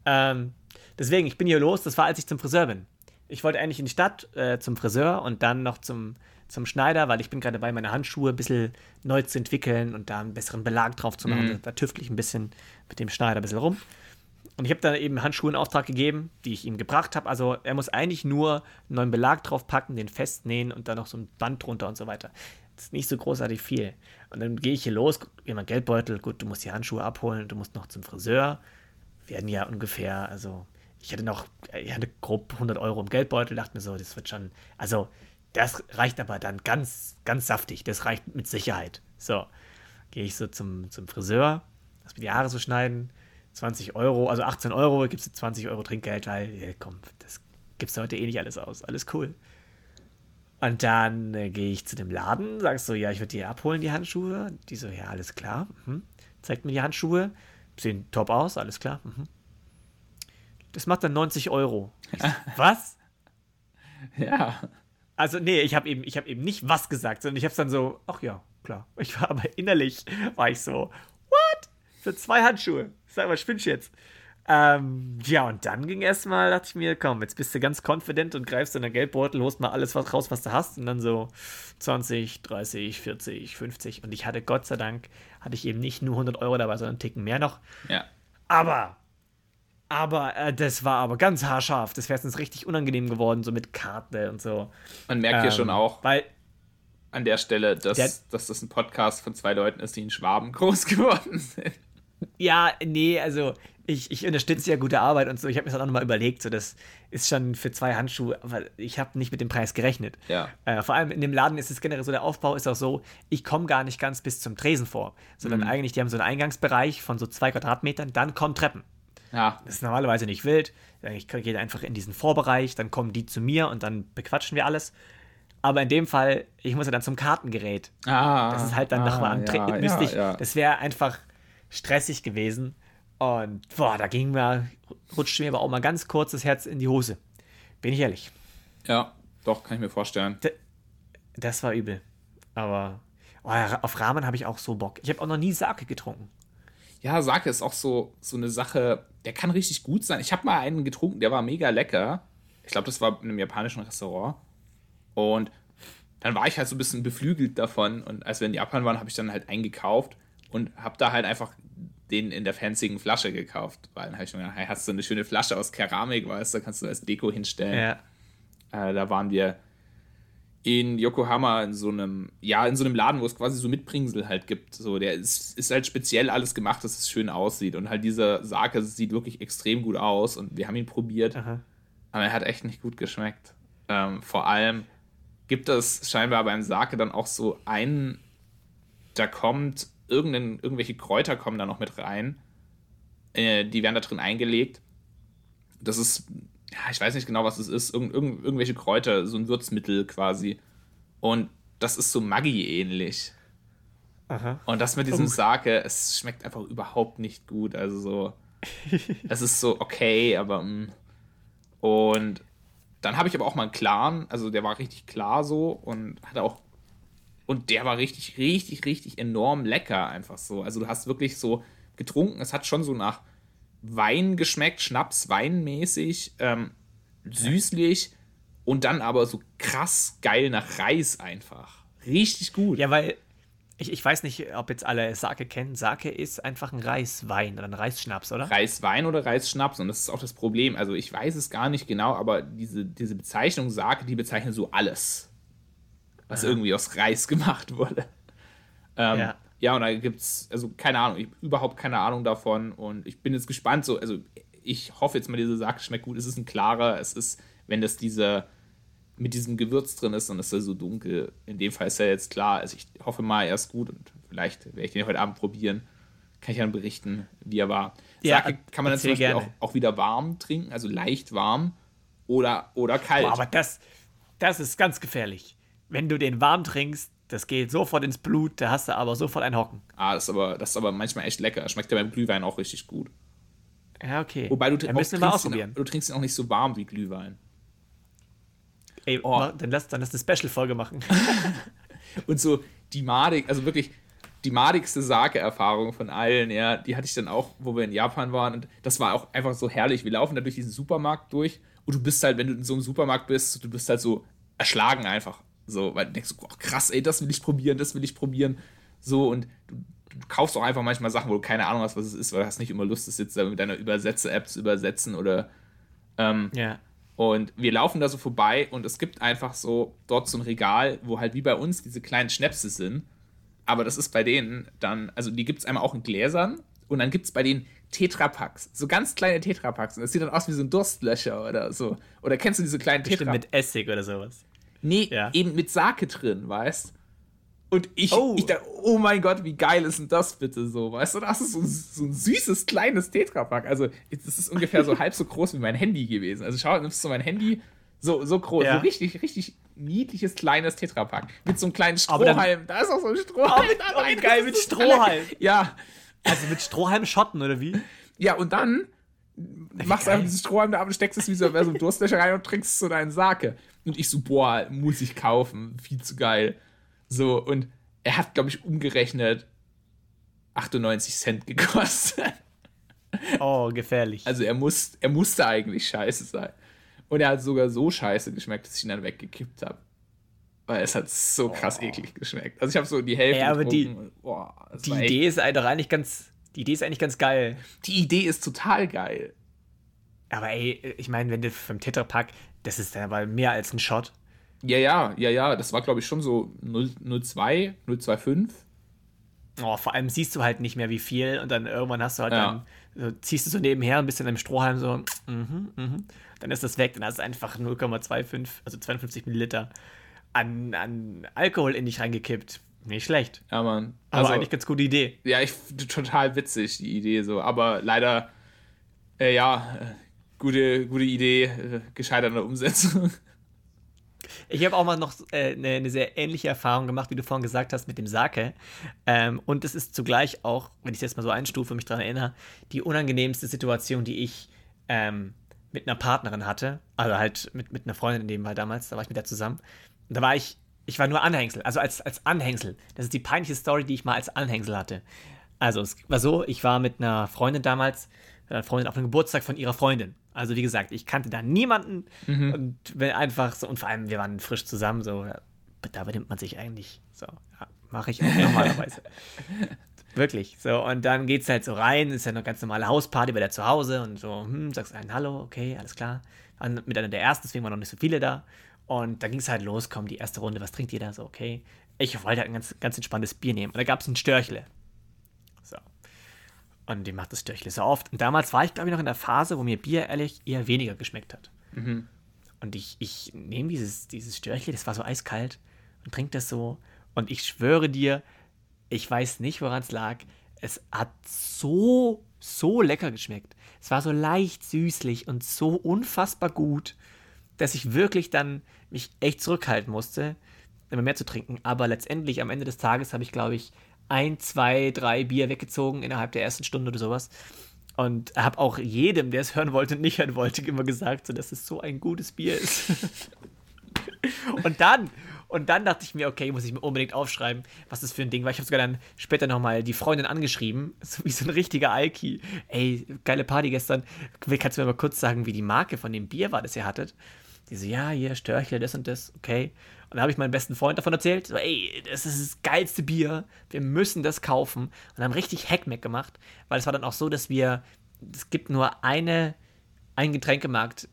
Ähm, deswegen, ich bin hier los, das war, als ich zum Friseur bin. Ich wollte eigentlich in die Stadt äh, zum Friseur und dann noch zum, zum Schneider, weil ich bin gerade dabei, meine Handschuhe ein bisschen neu zu entwickeln und da einen besseren Belag drauf zu machen. Mm. Da tüftle ich ein bisschen mit dem Schneider ein bisschen rum. Und ich habe dann eben Handschuhe in Auftrag gegeben, die ich ihm gebracht habe. Also er muss eigentlich nur einen neuen Belag drauf packen, den festnähen und dann noch so ein Band drunter und so weiter. Das ist nicht so großartig viel. Und dann gehe ich hier los, gehe mein Geldbeutel, gut, du musst die Handschuhe abholen, du musst noch zum Friseur. Werden ja ungefähr, also ich hatte noch, ich hatte grob 100 Euro im Geldbeutel, dachte mir so, das wird schon, also das reicht aber dann ganz, ganz saftig, das reicht mit Sicherheit. So, gehe ich so zum, zum Friseur, lass mir die Haare so schneiden, 20 Euro, also 18 Euro, gibst du 20 Euro Trinkgeld, weil, ja, komm, das gibst du heute eh nicht alles aus. Alles cool. Und dann äh, gehe ich zu dem Laden, sagst so, ja, ich würde dir abholen, die Handschuhe. Die so, ja, alles klar. Mhm. Zeigt mir die Handschuhe. Sehen top aus, alles klar. Mhm. Das macht dann 90 Euro. So, was? Ja. Also, nee, ich habe eben, hab eben nicht was gesagt, sondern ich habe es dann so, ach ja, klar. Ich war aber innerlich, war ich so, what? Für zwei Handschuhe. Sag mal, spinnst jetzt? Ähm, ja, und dann ging erstmal, dachte ich mir, komm, jetzt bist du ganz confident und greifst in den Geldbeutel, holst mal alles was raus, was du hast. Und dann so 20, 30, 40, 50. Und ich hatte Gott sei Dank, hatte ich eben nicht nur 100 Euro dabei, sondern einen Ticken mehr noch. Ja. Aber, aber, äh, das war aber ganz haarscharf. Das wäre jetzt richtig unangenehm geworden, so mit Karte und so. Man merkt ähm, hier schon auch. Weil, an der Stelle, dass, der, dass das ein Podcast von zwei Leuten ist, die in Schwaben groß geworden sind. Ja, nee, also ich, ich unterstütze ja gute Arbeit und so. Ich habe mir das auch nochmal überlegt, so das ist schon für zwei Handschuhe, aber ich habe nicht mit dem Preis gerechnet. Ja. Äh, vor allem in dem Laden ist es generell so, der Aufbau ist auch so, ich komme gar nicht ganz bis zum Tresen vor, sondern mhm. eigentlich, die haben so einen Eingangsbereich von so zwei Quadratmetern, dann kommen Treppen. Ja. Das ist normalerweise nicht wild. Ich gehe einfach in diesen Vorbereich, dann kommen die zu mir und dann bequatschen wir alles. Aber in dem Fall, ich muss ja dann zum Kartengerät. Ah, das ist halt dann ah, nochmal am Treten. Ja, ja, ja. Das wäre einfach stressig gewesen. Und boah, da ging mir, rutschte mir aber auch mal ganz kurz das Herz in die Hose. Bin ich ehrlich. Ja, doch, kann ich mir vorstellen. D das war übel. Aber oh, auf Ramen habe ich auch so Bock. Ich habe auch noch nie Sake getrunken. Ja, Sake ist auch so, so eine Sache, der kann richtig gut sein. Ich habe mal einen getrunken, der war mega lecker. Ich glaube, das war in einem japanischen Restaurant. Und dann war ich halt so ein bisschen beflügelt davon. Und als wir in Japan waren, habe ich dann halt eingekauft und habe da halt einfach den in der fanzigen Flasche gekauft, weil dann habe ich mir gedacht, hey, hast du eine schöne Flasche aus Keramik, weißt du, kannst du als Deko hinstellen. Ja. Äh, da waren wir in Yokohama in so einem, ja, in so einem Laden, wo es quasi so Mitbringsel halt gibt. So, der ist, ist halt speziell alles gemacht, dass es schön aussieht. Und halt dieser Sake sieht wirklich extrem gut aus und wir haben ihn probiert. Aha. Aber er hat echt nicht gut geschmeckt. Ähm, vor allem gibt es scheinbar beim Sake dann auch so einen, da kommt irgendwelche Kräuter kommen da noch mit rein. Äh, die werden da drin eingelegt. Das ist, ja, ich weiß nicht genau, was es ist. Irgend, irgend, irgendwelche Kräuter, so ein Würzmittel quasi. Und das ist so Maggi-ähnlich. Und das mit diesem Sake, es schmeckt einfach überhaupt nicht gut. Also so, es ist so okay, aber mh. Mm. und dann habe ich aber auch mal einen klaren, also der war richtig klar so und hatte auch und der war richtig, richtig, richtig enorm lecker, einfach so. Also du hast wirklich so getrunken, es hat schon so nach Wein geschmeckt, Schnaps, Weinmäßig, ähm, süßlich und dann aber so krass geil nach Reis einfach. Richtig gut. Ja, weil ich, ich weiß nicht, ob jetzt alle Sake kennen. Sake ist einfach ein Reiswein oder ein Reisschnaps, oder? Reiswein oder Reisschnaps und das ist auch das Problem. Also ich weiß es gar nicht genau, aber diese, diese Bezeichnung Sake, die bezeichnet so alles, was Aha. irgendwie aus Reis gemacht wurde. Ähm, ja. Ja, und da gibt es, also keine Ahnung, ich habe überhaupt keine Ahnung davon und ich bin jetzt gespannt. So, also ich hoffe jetzt mal, diese Sake schmeckt gut. Es ist ein klarer, es ist, wenn das diese mit diesem Gewürz drin ist, dann ist er so dunkel. In dem Fall ist er jetzt klar. Also ich hoffe mal, er ist gut und vielleicht werde ich den heute Abend probieren. Kann ich dann berichten, wie er war. Ja, Sake kann man dann zum Beispiel auch, auch, wieder warm trinken, also leicht warm oder, oder kalt. Boah, aber das, das ist ganz gefährlich. Wenn du den warm trinkst, das geht sofort ins Blut, da hast du aber sofort ein Hocken. Ah, das ist aber, das ist aber manchmal echt lecker. Schmeckt ja beim Glühwein auch richtig gut. Ja, okay. Wobei du, dann müssen wir mal ausprobieren. Ihn, du trinkst ihn auch nicht so warm wie Glühwein. Ey, oh. dann, lass, dann lass eine Special-Folge machen. und so die madig, also wirklich die madigste Sake-Erfahrung von allen, ja, die hatte ich dann auch, wo wir in Japan waren. Und das war auch einfach so herrlich. Wir laufen da durch diesen Supermarkt durch und du bist halt, wenn du in so einem Supermarkt bist, du bist halt so erschlagen einfach. So, weil du denkst, oh, krass, ey, das will ich probieren, das will ich probieren. So, und du, du kaufst auch einfach manchmal Sachen, wo du keine Ahnung hast, was es ist, weil du hast nicht immer Lust, das jetzt mit deiner Übersetze-App zu übersetzen oder. Ähm, ja. Und wir laufen da so vorbei und es gibt einfach so dort so ein Regal, wo halt wie bei uns diese kleinen Schnäpse sind. Aber das ist bei denen dann, also die gibt es einmal auch in Gläsern und dann gibt es bei denen Tetrapacks, so ganz kleine Tetrapacks. Und das sieht dann aus wie so ein Durstlöcher oder so. Oder kennst du diese kleinen Tetrapacks? mit Essig oder sowas. Nee, ja. eben mit Sake drin, weißt und ich, oh. ich dachte, oh mein Gott, wie geil ist denn das bitte so? Weißt du, das ist so, so ein süßes, kleines Tetrapack. Also, das ist ungefähr so halb so groß wie mein Handy gewesen. Also, schau, nimmst du mein Handy, so, so groß, ja. so richtig, richtig niedliches, kleines Tetrapack. Mit so einem kleinen Strohhalm. da ist auch so ein Strohhalm. Oh, oh, geil, mit Strohhalm. Ja. Also mit Strohhalm schotten, oder wie? Ja, und dann machst einfach dieses Strohhalm da ab und steckst es wie so, so ein Durstlöcher rein und trinkst so deinen Sake. Und ich so, boah, muss ich kaufen. Viel zu geil. So, und er hat, glaube ich, umgerechnet 98 Cent gekostet. Oh, gefährlich. Also er, muss, er musste eigentlich scheiße sein. Und er hat sogar so scheiße geschmeckt, dass ich ihn dann weggekippt habe. Weil es hat so krass oh. eklig geschmeckt. Also ich habe so die Hälfte ja, aber die, und, die Idee ist doch eigentlich ganz, die Idee ist eigentlich ganz geil. Die Idee ist total geil. Aber ey, ich meine, wenn du vom Tetrapack, das ist dann aber mehr als ein Shot. Ja, ja, ja, ja. Das war, glaube ich, schon so 0,2, 0,25. Oh, vor allem siehst du halt nicht mehr, wie viel. Und dann irgendwann hast du halt ja. dann, so, ziehst du so nebenher ein bisschen im Strohhalm so, mhm, mhm. Dann ist das weg. Dann hast du einfach 0,25, also 52 Milliliter an, an Alkohol in dich reingekippt. Nicht schlecht. Ja, Mann. Also, Aber eigentlich ganz gute Idee. Ja, ich total witzig, die Idee so. Aber leider, äh, ja, äh, gute, gute Idee, äh, gescheiterte Umsetzung. Ich habe auch mal noch äh, eine, eine, sehr ähnliche Erfahrung gemacht, wie du vorhin gesagt hast, mit dem Sake. Ähm, und es ist zugleich auch, wenn ich es jetzt mal so einstufe, mich daran erinnere, die unangenehmste Situation, die ich ähm, mit einer Partnerin hatte. Also halt mit, mit einer Freundin in dem Fall damals, da war ich mit der zusammen. Und da war ich, ich war nur Anhängsel, also als, als Anhängsel. Das ist die peinliche Story, die ich mal als Anhängsel hatte. Also es war so, ich war mit einer Freundin damals, einer Freundin auf dem Geburtstag von ihrer Freundin. Also wie gesagt, ich kannte da niemanden mhm. und wenn einfach so, und vor allem wir waren frisch zusammen, so, da benimmt man sich eigentlich so, ja, mache ich auch normalerweise. Wirklich. So, und dann geht's halt so rein, ist ja eine ganz normale Hausparty bei der zu Hause und so, hm, sagst einen Hallo, okay, alles klar. An, mit einer der ersten, deswegen waren noch nicht so viele da. Und dann ging es halt los, komm, die erste Runde, was trinkt jeder? So, okay. Ich wollte halt ein ganz, ganz entspanntes Bier nehmen. Und da gab es ein Störchle. Und die macht das Störchle so oft. Und damals war ich, glaube ich, noch in der Phase, wo mir Bier ehrlich eher weniger geschmeckt hat. Mhm. Und ich, ich nehme dieses, dieses Störchle, das war so eiskalt, und trinke das so. Und ich schwöre dir, ich weiß nicht, woran es lag. Es hat so, so lecker geschmeckt. Es war so leicht süßlich und so unfassbar gut, dass ich wirklich dann mich echt zurückhalten musste, immer mehr zu trinken. Aber letztendlich am Ende des Tages habe ich, glaube ich, ein, zwei, drei Bier weggezogen innerhalb der ersten Stunde oder sowas. Und habe auch jedem, der es hören wollte und nicht hören wollte, immer gesagt, so, dass es so ein gutes Bier ist. und dann, Und dann dachte ich mir, okay, muss ich mir unbedingt aufschreiben, was das für ein Ding war. Ich habe sogar dann später nochmal die Freundin angeschrieben, so wie so ein richtiger Alki. Ey, geile Party gestern. Kannst du mir mal kurz sagen, wie die Marke von dem Bier war, das ihr hattet? Die so, ja, hier, Störchle, das und das, okay. Und dann habe ich meinem besten Freund davon erzählt, so, ey, das ist das geilste Bier, wir müssen das kaufen. Und haben richtig Hackmack gemacht, weil es war dann auch so, dass wir, es gibt nur eine, ein Getränkemarkt,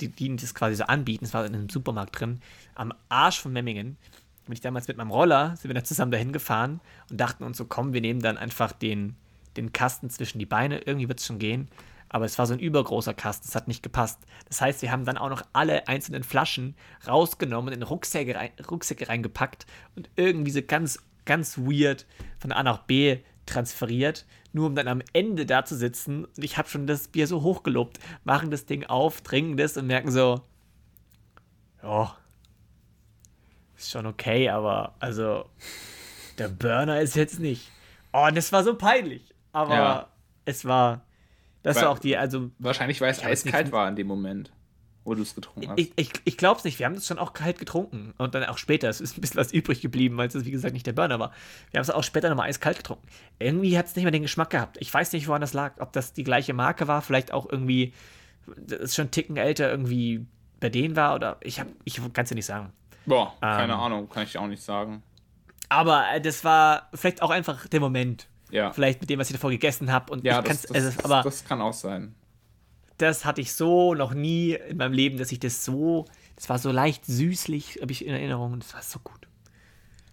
die, die das quasi so anbieten, es war in einem Supermarkt drin, am Arsch von Memmingen. Bin ich damals mit meinem Roller, sind wir dann zusammen dahin gefahren und dachten uns so, komm, wir nehmen dann einfach den, den Kasten zwischen die Beine, irgendwie wird es schon gehen aber es war so ein übergroßer Kasten, es hat nicht gepasst. Das heißt, wir haben dann auch noch alle einzelnen Flaschen rausgenommen, in Rucksäcke, rein, Rucksäcke reingepackt und irgendwie so ganz, ganz weird von A nach B transferiert, nur um dann am Ende da zu sitzen und ich habe schon das Bier so hochgelobt, machen das Ding auf, trinken das und merken so, ja, ist schon okay, aber also der Burner ist jetzt nicht. Oh, und das war so peinlich, aber ja. es war das war auch die, also. Wahrscheinlich, weil es eiskalt war in dem Moment, wo du es getrunken hast. Ich, ich, ich glaube es nicht. Wir haben es schon auch kalt getrunken. Und dann auch später. Es ist ein bisschen was übrig geblieben, weil es, wie gesagt, nicht der Burner war. Wir haben es auch später nochmal eiskalt getrunken. Irgendwie hat es nicht mehr den Geschmack gehabt. Ich weiß nicht, woran das lag. Ob das die gleiche Marke war, vielleicht auch irgendwie. Das ist schon einen Ticken älter, irgendwie bei denen war oder. Ich, hab, ich kann es dir nicht sagen. Boah, keine ähm, Ahnung, kann ich auch nicht sagen. Aber äh, das war vielleicht auch einfach der Moment. Ja. Vielleicht mit dem, was ich davor gegessen habe. Und ja, das, das, also, aber das kann auch sein. Das hatte ich so noch nie in meinem Leben, dass ich das so. Das war so leicht süßlich, habe ich in Erinnerung. Und das war so gut.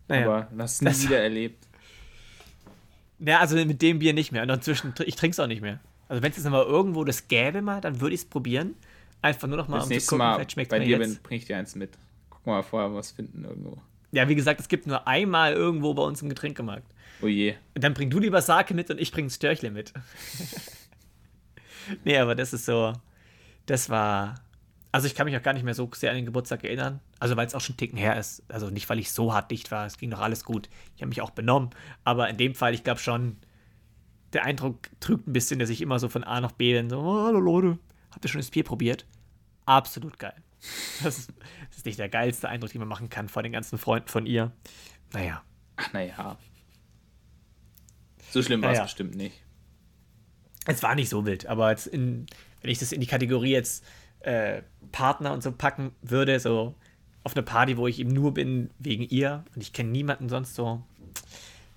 Naja, aber das nie das, wieder erlebt. Ja, also mit dem Bier nicht mehr. Und inzwischen, ich trinke es auch nicht mehr. Also wenn es jetzt mal irgendwo das gäbe mal, dann würde ich es probieren. Einfach nur noch mal, das um nächste zu gucken, mal vielleicht schmeckt bei dir bringe ich dir eins mit. Guck mal vorher was finden irgendwo. Ja, wie gesagt, es gibt nur einmal irgendwo bei uns im Getränkemarkt. Oh je. Dann bring du lieber Sake mit und ich bring Störchle mit. nee, aber das ist so. Das war. Also ich kann mich auch gar nicht mehr so sehr an den Geburtstag erinnern. Also weil es auch schon Ticken her ist. Also nicht, weil ich so hart dicht war. Es ging doch alles gut. Ich habe mich auch benommen. Aber in dem Fall, ich glaube schon, der Eindruck trügt ein bisschen, dass ich immer so von A nach B bin. So, oh, hallo Leute, habt ihr schon das Bier probiert? Absolut geil. Das ist, das ist nicht der geilste Eindruck, den man machen kann vor den ganzen Freunden von ihr. Naja. Ach, naja. So schlimm war es ja. bestimmt nicht. Es war nicht so wild, aber in, wenn ich das in die Kategorie jetzt äh, Partner und so packen würde, so auf eine Party, wo ich eben nur bin wegen ihr und ich kenne niemanden sonst so,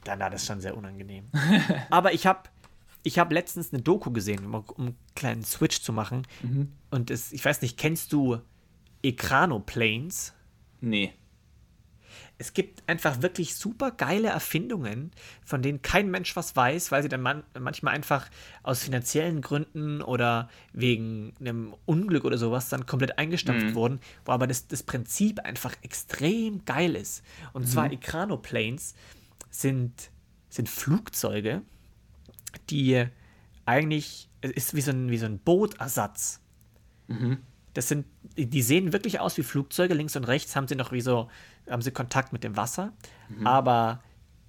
dann war das schon sehr unangenehm. aber ich habe ich hab letztens eine Doku gesehen, um, um einen kleinen Switch zu machen. Mhm. Und es, ich weiß nicht, kennst du Ekranoplanes? Nee es gibt einfach wirklich super geile Erfindungen, von denen kein Mensch was weiß, weil sie dann man manchmal einfach aus finanziellen Gründen oder wegen einem Unglück oder sowas dann komplett eingestampft mhm. wurden, wo aber das, das Prinzip einfach extrem geil ist. Und mhm. zwar Ekranoplanes sind, sind Flugzeuge, die eigentlich, es ist wie so ein, wie so ein Bootersatz. Mhm. Das sind, die sehen wirklich aus wie Flugzeuge. Links und rechts haben sie noch wie so, haben sie Kontakt mit dem Wasser. Mhm. Aber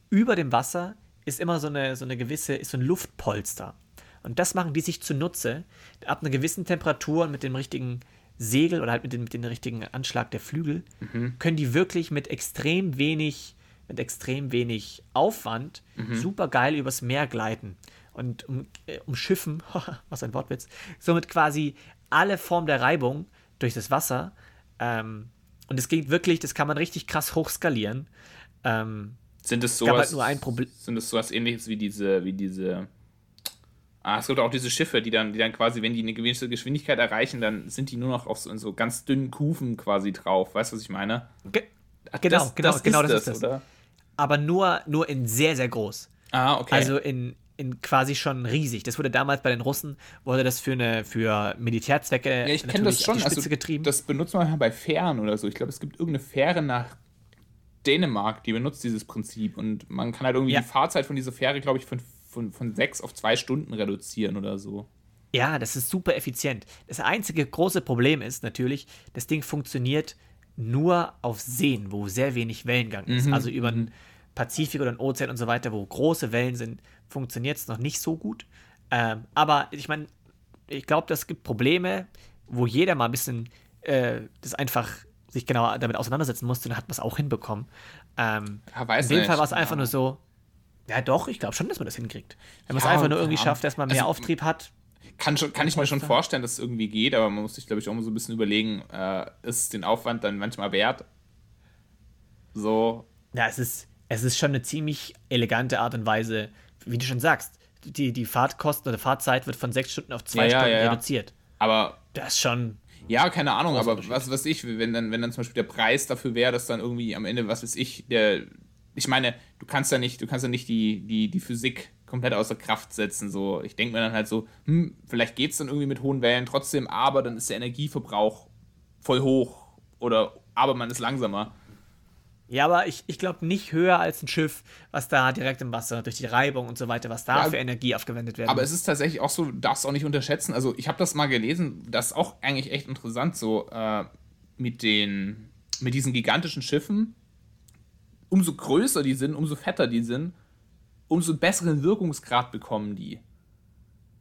über dem Wasser ist immer so eine, so eine gewisse, ist so ein Luftpolster. Und das machen die sich zunutze. Ab einer gewissen Temperatur und mit dem richtigen Segel oder halt mit dem, mit dem richtigen Anschlag der Flügel mhm. können die wirklich mit extrem wenig, mit extrem wenig Aufwand mhm. super geil übers Meer gleiten und um, äh, umschiffen, was ein Wortwitz, somit quasi alle Formen der Reibung durch das Wasser. Ähm, und es geht wirklich, das kann man richtig krass hochskalieren. Ähm, sind es sowas, halt nur ein Problem. Sind es sowas ähnliches wie diese, wie diese. Ah, es gibt auch diese Schiffe, die dann, die dann quasi, wenn die eine gewisse Geschwindigkeit erreichen, dann sind die nur noch auf so, in so ganz dünnen Kufen quasi drauf. Weißt du, was ich meine? Ge Ach, genau, das, genau, das genau, das ist das. Oder? Aber nur, nur in sehr, sehr groß. Ah, okay. Also in, in quasi schon riesig. Das wurde damals bei den Russen, wurde das für eine für Militärzwecke ja, ich kenne das schon. Also, getrieben. Das benutzt man bei Fähren oder so. Ich glaube, es gibt irgendeine Fähre nach Dänemark, die benutzt dieses Prinzip und man kann halt irgendwie ja. die Fahrzeit von dieser Fähre, glaube ich, von, von, von sechs auf zwei Stunden reduzieren oder so. Ja, das ist super effizient. Das einzige große Problem ist natürlich, das Ding funktioniert nur auf Seen, wo sehr wenig Wellengang ist. Mhm. Also über den mhm. Pazifik oder den Ozean und so weiter, wo große Wellen sind, funktioniert es noch nicht so gut. Ähm, aber ich meine, ich glaube, das gibt Probleme, wo jeder mal ein bisschen äh, das einfach sich genau damit auseinandersetzen musste, dann hat man es auch hinbekommen. Ähm, ja, in dem. Fall war es einfach ja. nur so, ja doch, ich glaube schon, dass man das hinkriegt. Wenn man es einfach nur irgendwie schafft, dass man mehr also, Auftrieb hat. Kann, schon, kann ich mir schon vorstellen, dass es irgendwie geht, aber man muss sich, glaube ich, auch mal so ein bisschen überlegen, äh, ist den Aufwand dann manchmal wert? So. Ja, es ist, es ist schon eine ziemlich elegante Art und Weise, wie du schon sagst. Die, die Fahrtkosten oder Fahrzeit wird von sechs Stunden auf zwei ja, Stunden ja, ja, reduziert. Aber. Das ist schon. Ja, keine Ahnung, aber was weiß ich, wenn dann, wenn dann zum Beispiel der Preis dafür wäre, dass dann irgendwie am Ende, was weiß ich, der. Ich meine, du kannst ja nicht, du kannst ja nicht die, die, die Physik komplett außer Kraft setzen. So, ich denke mir dann halt so, hm, vielleicht geht es dann irgendwie mit hohen Wellen trotzdem, aber dann ist der Energieverbrauch voll hoch. Oder aber man ist langsamer. Ja, aber ich, ich glaube nicht höher als ein Schiff, was da direkt im Wasser durch die Reibung und so weiter, was da ja, für Energie aufgewendet wird. Aber es ist tatsächlich auch so, du darfst auch nicht unterschätzen. Also ich habe das mal gelesen, das ist auch eigentlich echt interessant, so äh, mit den, mit diesen gigantischen Schiffen. Umso größer die sind, umso fetter die sind, umso besseren Wirkungsgrad bekommen die.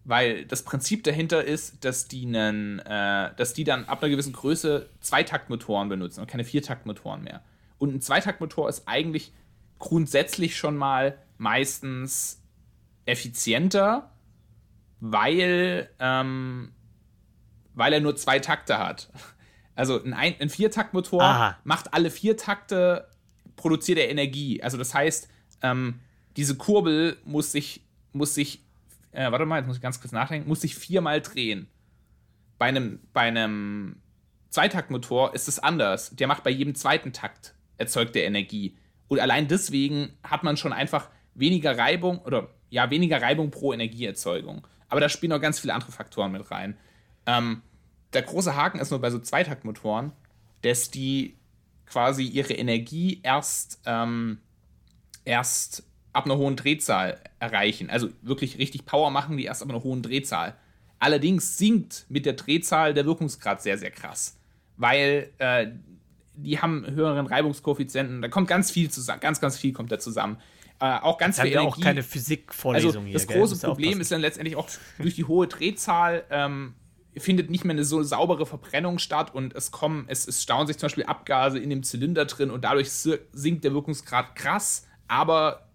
Weil das Prinzip dahinter ist, dass die, einen, äh, dass die dann ab einer gewissen Größe Zweitaktmotoren benutzen und keine Viertaktmotoren mehr. Und ein Zweitaktmotor ist eigentlich grundsätzlich schon mal meistens effizienter, weil, ähm, weil er nur zwei Takte hat. Also ein, ein Viertaktmotor Aha. macht alle vier Takte, produziert er Energie. Also das heißt, ähm, diese Kurbel muss sich, muss sich, äh, warte mal, jetzt muss ich ganz kurz nachdenken, muss sich viermal drehen. Bei einem, bei einem Zweitaktmotor ist es anders. Der macht bei jedem zweiten Takt erzeugte Energie. Und allein deswegen hat man schon einfach weniger Reibung oder ja, weniger Reibung pro Energieerzeugung. Aber da spielen noch ganz viele andere Faktoren mit rein. Ähm, der große Haken ist nur bei so Zweitaktmotoren, dass die quasi ihre Energie erst, ähm, erst ab einer hohen Drehzahl erreichen. Also wirklich richtig Power machen die erst ab einer hohen Drehzahl. Allerdings sinkt mit der Drehzahl der Wirkungsgrad sehr, sehr krass. Weil äh, die haben höheren Reibungskoeffizienten. Da kommt ganz viel zusammen, ganz, ganz viel kommt da zusammen. Äh, auch ganz viel Energie. auch keine Physikvorlesung also, hier. Das große gell? Problem ist dann letztendlich auch durch die hohe Drehzahl ähm, findet nicht mehr eine so saubere Verbrennung statt und es kommen, es, es stauen sich zum Beispiel Abgase in dem Zylinder drin und dadurch sinkt der Wirkungsgrad krass, aber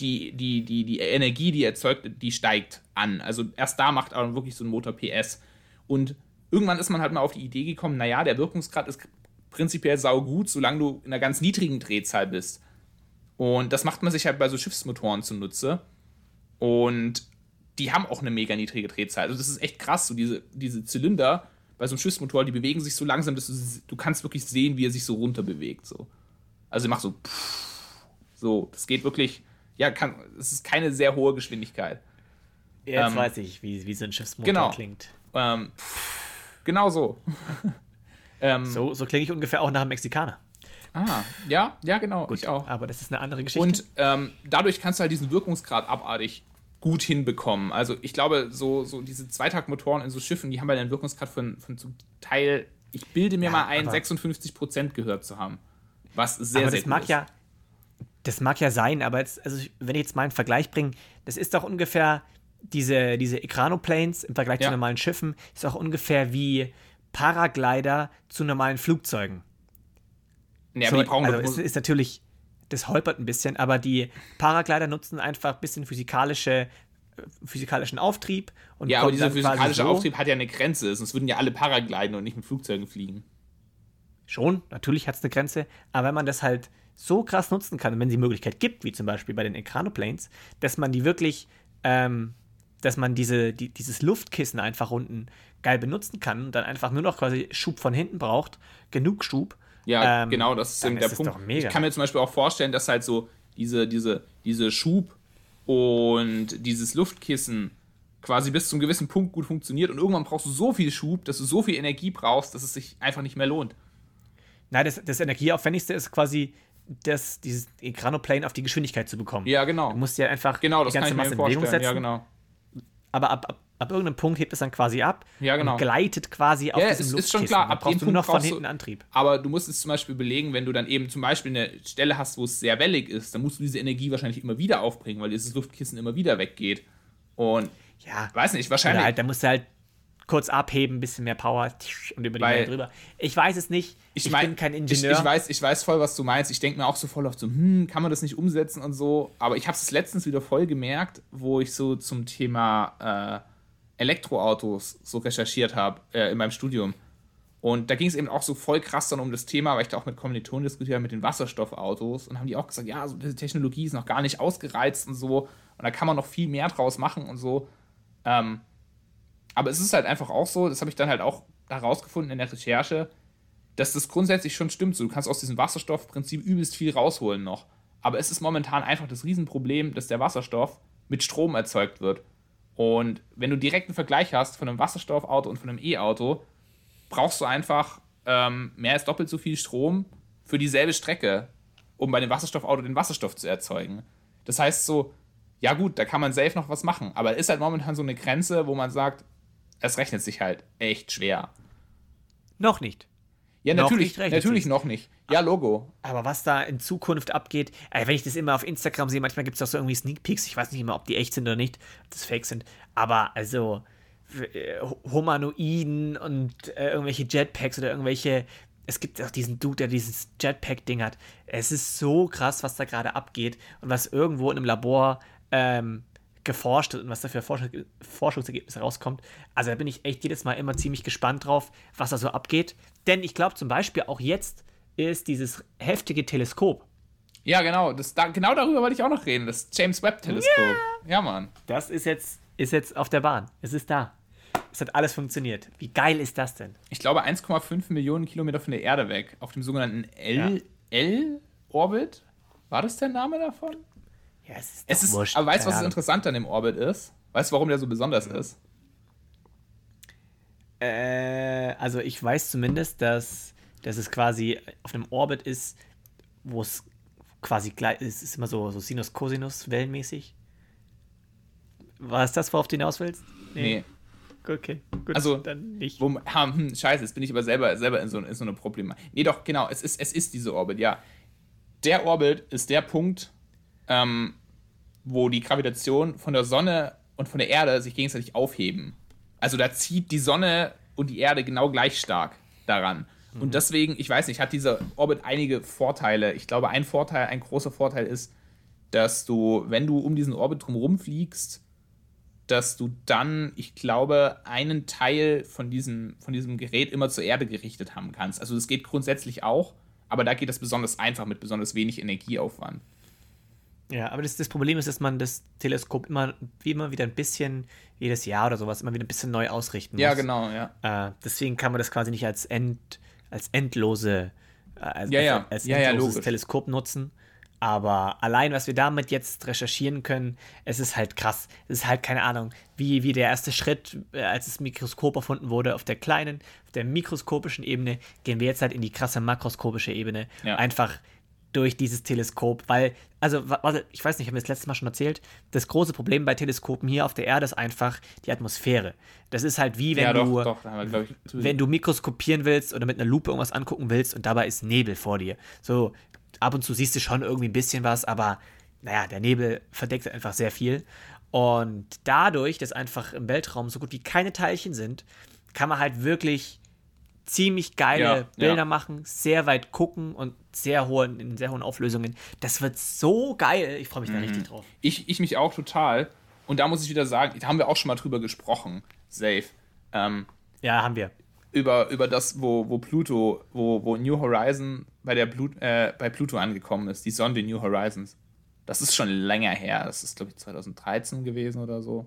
die, die, die, die Energie, die erzeugt, die steigt an. Also erst da macht auch wirklich so ein Motor PS. Und irgendwann ist man halt mal auf die Idee gekommen, naja, der Wirkungsgrad ist prinzipiell saugut, solange du in einer ganz niedrigen Drehzahl bist. Und das macht man sich halt bei so Schiffsmotoren zunutze. Und die haben auch eine mega niedrige Drehzahl. Also das ist echt krass, so diese, diese Zylinder bei so einem Schiffsmotor, die bewegen sich so langsam, dass du, du kannst wirklich sehen, wie er sich so runter bewegt. So. Also er macht so so, das geht wirklich, ja, kann, es ist keine sehr hohe Geschwindigkeit. Jetzt ähm, weiß ich, wie, wie so ein Schiffsmotor genau, klingt. Ähm, genau so. Ähm, so. So klinge ich ungefähr auch nach einem Mexikaner. Ah, ja, ja, genau. Gut, ich auch. Aber das ist eine andere Geschichte. Und ähm, dadurch kannst du halt diesen Wirkungsgrad abartig gut hinbekommen. Also ich glaube, so, so diese Zweitaktmotoren in so Schiffen, die haben halt einen Wirkungsgrad von, von zum Teil, ich bilde mir ja, mal ein, 56 Prozent gehört zu haben. Was sehr, aber sehr das mag ist. ja, Das mag ja sein, aber jetzt, also wenn ich jetzt mal einen Vergleich bringe, das ist doch ungefähr diese, diese Ekranoplanes im Vergleich ja. zu normalen Schiffen, ist auch ungefähr wie Paraglider zu normalen Flugzeugen. Ja, so, also es ist natürlich, das holpert ein bisschen, aber die Paraglider nutzen einfach ein bisschen physikalische, äh, physikalischen Auftrieb. Und ja, aber dieser physikalische so Auftrieb hat ja eine Grenze, sonst würden ja alle Paragliden und nicht mit Flugzeugen fliegen. Schon, natürlich hat es eine Grenze, aber wenn man das halt so krass nutzen kann, wenn es die Möglichkeit gibt, wie zum Beispiel bei den Ekranoplanes, dass man die wirklich, ähm, dass man diese, die, dieses Luftkissen einfach unten geil benutzen kann und dann einfach nur noch quasi Schub von hinten braucht, genug Schub. Ja, ähm, genau, das ist eben der Punkt. Ich kann mir zum Beispiel auch vorstellen, dass halt so diese, diese, diese Schub und dieses Luftkissen quasi bis zu einem gewissen Punkt gut funktioniert und irgendwann brauchst du so viel Schub, dass du so viel Energie brauchst, dass es sich einfach nicht mehr lohnt. Nein, das, das Energieaufwendigste ist quasi das, dieses Ekranoplane auf die Geschwindigkeit zu bekommen. Ja, genau. Du musst ja einfach genau, die ganze Masse in Bewegung setzen. Ja, genau. Aber ab, ab ab irgendeinem Punkt hebt es dann quasi ab ja, genau. und gleitet quasi auf ja, diesem ist, ist schon klar, ab brauchst du nur noch von hinten Antrieb. Aber du musst es zum Beispiel belegen, wenn du dann eben zum Beispiel eine Stelle hast, wo es sehr wellig ist, dann musst du diese Energie wahrscheinlich immer wieder aufbringen, weil dieses Luftkissen immer wieder weggeht. Und ja, weiß nicht, wahrscheinlich. Halt, da musst du halt kurz abheben, ein bisschen mehr Power und über die Weil, drüber. Ich weiß es nicht. Ich, ich mein, bin kein Ingenieur. Ich, ich, weiß, ich weiß voll, was du meinst. Ich denke mir auch so voll oft so, hm, kann man das nicht umsetzen und so. Aber ich habe es letztens wieder voll gemerkt, wo ich so zum Thema äh, Elektroautos so recherchiert habe äh, in meinem Studium. Und da ging es eben auch so voll krass dann um das Thema, weil ich da auch mit Kommilitonen diskutiert habe, mit den Wasserstoffautos. Und haben die auch gesagt, ja, so diese Technologie ist noch gar nicht ausgereizt und so. Und da kann man noch viel mehr draus machen und so. Ähm, aber es ist halt einfach auch so, das habe ich dann halt auch herausgefunden in der Recherche, dass das grundsätzlich schon stimmt. So, du kannst aus diesem Wasserstoffprinzip übelst viel rausholen noch. Aber es ist momentan einfach das Riesenproblem, dass der Wasserstoff mit Strom erzeugt wird. Und wenn du direkt einen Vergleich hast von einem Wasserstoffauto und von einem E-Auto, brauchst du einfach ähm, mehr als doppelt so viel Strom für dieselbe Strecke, um bei dem Wasserstoffauto den Wasserstoff zu erzeugen. Das heißt so, ja gut, da kann man safe noch was machen, aber ist halt momentan so eine Grenze, wo man sagt, es rechnet sich halt echt schwer. Noch nicht. Ja, natürlich, noch natürlich noch nicht. Ja, Logo. Aber was da in Zukunft abgeht, ey, wenn ich das immer auf Instagram sehe, manchmal gibt es auch so irgendwie Sneak Peeks, ich weiß nicht immer, ob die echt sind oder nicht, ob das fake sind, aber also äh, Humanoiden und äh, irgendwelche Jetpacks oder irgendwelche. Es gibt auch diesen Dude, der dieses Jetpack-Ding hat. Es ist so krass, was da gerade abgeht und was irgendwo in einem Labor ähm, geforscht wird und was da für Forschung, Forschungsergebnisse rauskommt. Also da bin ich echt jedes Mal immer ziemlich gespannt drauf, was da so abgeht. Denn ich glaube zum Beispiel auch jetzt ist dieses heftige Teleskop. Ja, genau. Das, da, genau darüber wollte ich auch noch reden. Das James Webb-Teleskop. Yeah. Ja, Mann. Das ist jetzt, ist jetzt auf der Bahn. Es ist da. Es hat alles funktioniert. Wie geil ist das denn? Ich glaube 1,5 Millionen Kilometer von der Erde weg, auf dem sogenannten L-Orbit. War das der Name davon? Ja, es ist, es ist wurscht, Aber weißt du, was das Interessante an dem Orbit ist? Weißt du, warum der so besonders ist? Äh, also ich weiß zumindest, dass, dass es quasi auf einem Orbit ist, wo es quasi gleich ist, ist immer so, so Sinus-Cosinus-Wellenmäßig. War es das, worauf du hinaus willst? Nee. nee. Okay, gut, also, dann nicht. Wo, hm, scheiße, jetzt bin ich aber selber, selber in, so, in so einem Problem. Nee, doch, genau, es ist, es ist diese Orbit, ja. Der Orbit ist der Punkt, ähm, wo die Gravitation von der Sonne und von der Erde sich gegenseitig aufheben. Also da zieht die Sonne und die Erde genau gleich stark daran. Mhm. Und deswegen, ich weiß nicht, hat dieser Orbit einige Vorteile. Ich glaube, ein Vorteil, ein großer Vorteil ist, dass du, wenn du um diesen Orbit drumherum fliegst, dass du dann, ich glaube, einen Teil von diesem, von diesem Gerät immer zur Erde gerichtet haben kannst. Also das geht grundsätzlich auch, aber da geht das besonders einfach mit besonders wenig Energieaufwand. Ja, aber das, das Problem ist, dass man das Teleskop immer, wie immer wieder ein bisschen, jedes Jahr oder sowas, immer wieder ein bisschen neu ausrichten muss. Ja, genau, ja. Äh, deswegen kann man das quasi nicht als, end, als endlose, äh, als, ja, ja. als endloses ja, Teleskop nutzen. Aber allein, was wir damit jetzt recherchieren können, es ist halt krass. Es ist halt keine Ahnung, wie, wie der erste Schritt, äh, als das Mikroskop erfunden wurde, auf der kleinen, auf der mikroskopischen Ebene, gehen wir jetzt halt in die krasse makroskopische Ebene. Ja. Einfach durch dieses Teleskop, weil, also, warte, ich weiß nicht, ich habe das letztes Mal schon erzählt, das große Problem bei Teleskopen hier auf der Erde ist einfach die Atmosphäre. Das ist halt wie, wenn ja, doch, du, doch, wir, ich, wenn du mikroskopieren willst oder mit einer Lupe irgendwas angucken willst und dabei ist Nebel vor dir. So, ab und zu siehst du schon irgendwie ein bisschen was, aber naja, der Nebel verdeckt einfach sehr viel. Und dadurch, dass einfach im Weltraum so gut wie keine Teilchen sind, kann man halt wirklich ziemlich geile ja, Bilder ja. machen, sehr weit gucken und sehr hohen, in sehr hohen Auflösungen. Das wird so geil. Ich freue mich mhm. da richtig drauf. Ich, ich mich auch total. Und da muss ich wieder sagen, da haben wir auch schon mal drüber gesprochen, safe. Ähm, ja, haben wir. Über, über das, wo, wo Pluto, wo, wo New Horizon bei, der Blut, äh, bei Pluto angekommen ist, die Sonde New Horizons. Das ist schon länger her. Das ist, glaube ich, 2013 gewesen oder so.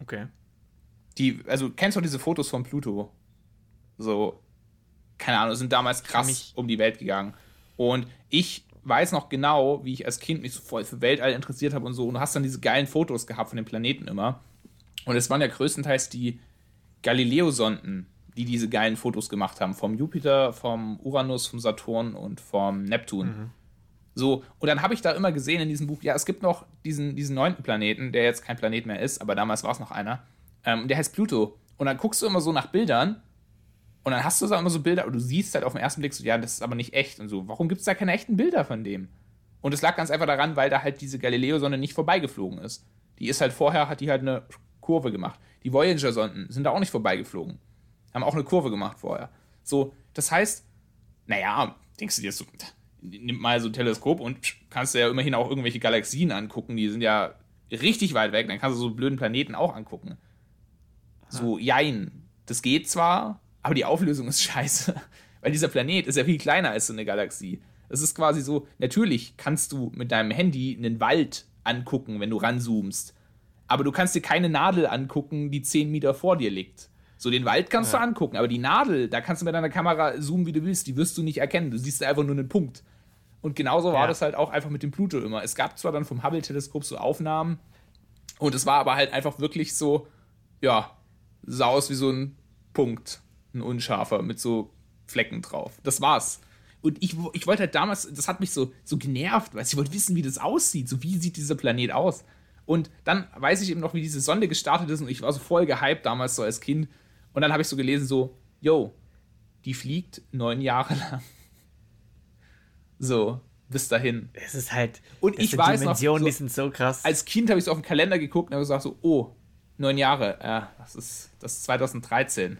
Okay. Die, also, kennst du diese Fotos von Pluto? So, keine Ahnung, sind damals krass um die Welt gegangen. Und ich weiß noch genau, wie ich als Kind mich so voll für Weltall interessiert habe und so. Und du hast dann diese geilen Fotos gehabt von den Planeten immer. Und es waren ja größtenteils die Galileo-Sonden, die diese geilen Fotos gemacht haben. Vom Jupiter, vom Uranus, vom Saturn und vom Neptun. Mhm. So, und dann habe ich da immer gesehen in diesem Buch, ja, es gibt noch diesen, diesen neunten Planeten, der jetzt kein Planet mehr ist, aber damals war es noch einer. Ähm, der heißt Pluto. Und dann guckst du immer so nach Bildern und dann hast du so immer so Bilder und du siehst halt auf den ersten Blick so, ja, das ist aber nicht echt und so. Warum gibt es da keine echten Bilder von dem? Und es lag ganz einfach daran, weil da halt diese Galileo-Sonne nicht vorbeigeflogen ist. Die ist halt vorher, hat die halt eine Kurve gemacht. Die Voyager-Sonden sind da auch nicht vorbeigeflogen. Haben auch eine Kurve gemacht vorher. So, das heißt, naja, denkst du dir so, nimm mal so ein Teleskop und kannst du ja immerhin auch irgendwelche Galaxien angucken, die sind ja richtig weit weg, dann kannst du so blöden Planeten auch angucken. So, jein. Das geht zwar, aber die Auflösung ist scheiße. Weil dieser Planet ist ja viel kleiner als so eine Galaxie. Es ist quasi so, natürlich kannst du mit deinem Handy einen Wald angucken, wenn du ranzoomst. Aber du kannst dir keine Nadel angucken, die 10 Meter vor dir liegt. So, den Wald kannst ja. du angucken, aber die Nadel, da kannst du mit deiner Kamera zoomen, wie du willst, die wirst du nicht erkennen. Du siehst einfach nur einen Punkt. Und genauso war ja. das halt auch einfach mit dem Pluto immer. Es gab zwar dann vom Hubble-Teleskop so Aufnahmen, und es war aber halt einfach wirklich so, ja, sah aus wie so ein Punkt, ein unscharfer, mit so Flecken drauf. Das war's. Und ich, ich wollte halt damals, das hat mich so, so genervt, weil ich wollte wissen, wie das aussieht. So, wie sieht dieser Planet aus? Und dann weiß ich eben noch, wie diese Sonde gestartet ist und ich war so voll gehypt damals so als Kind. Und dann habe ich so gelesen, so, yo, die fliegt neun Jahre lang. So, bis dahin. Es ist halt. Und ich weiß Dimensionen, noch, so, die sind so krass. Als Kind habe ich so auf den Kalender geguckt und habe gesagt, so, oh, neun Jahre, äh, das ist, das ist 2013.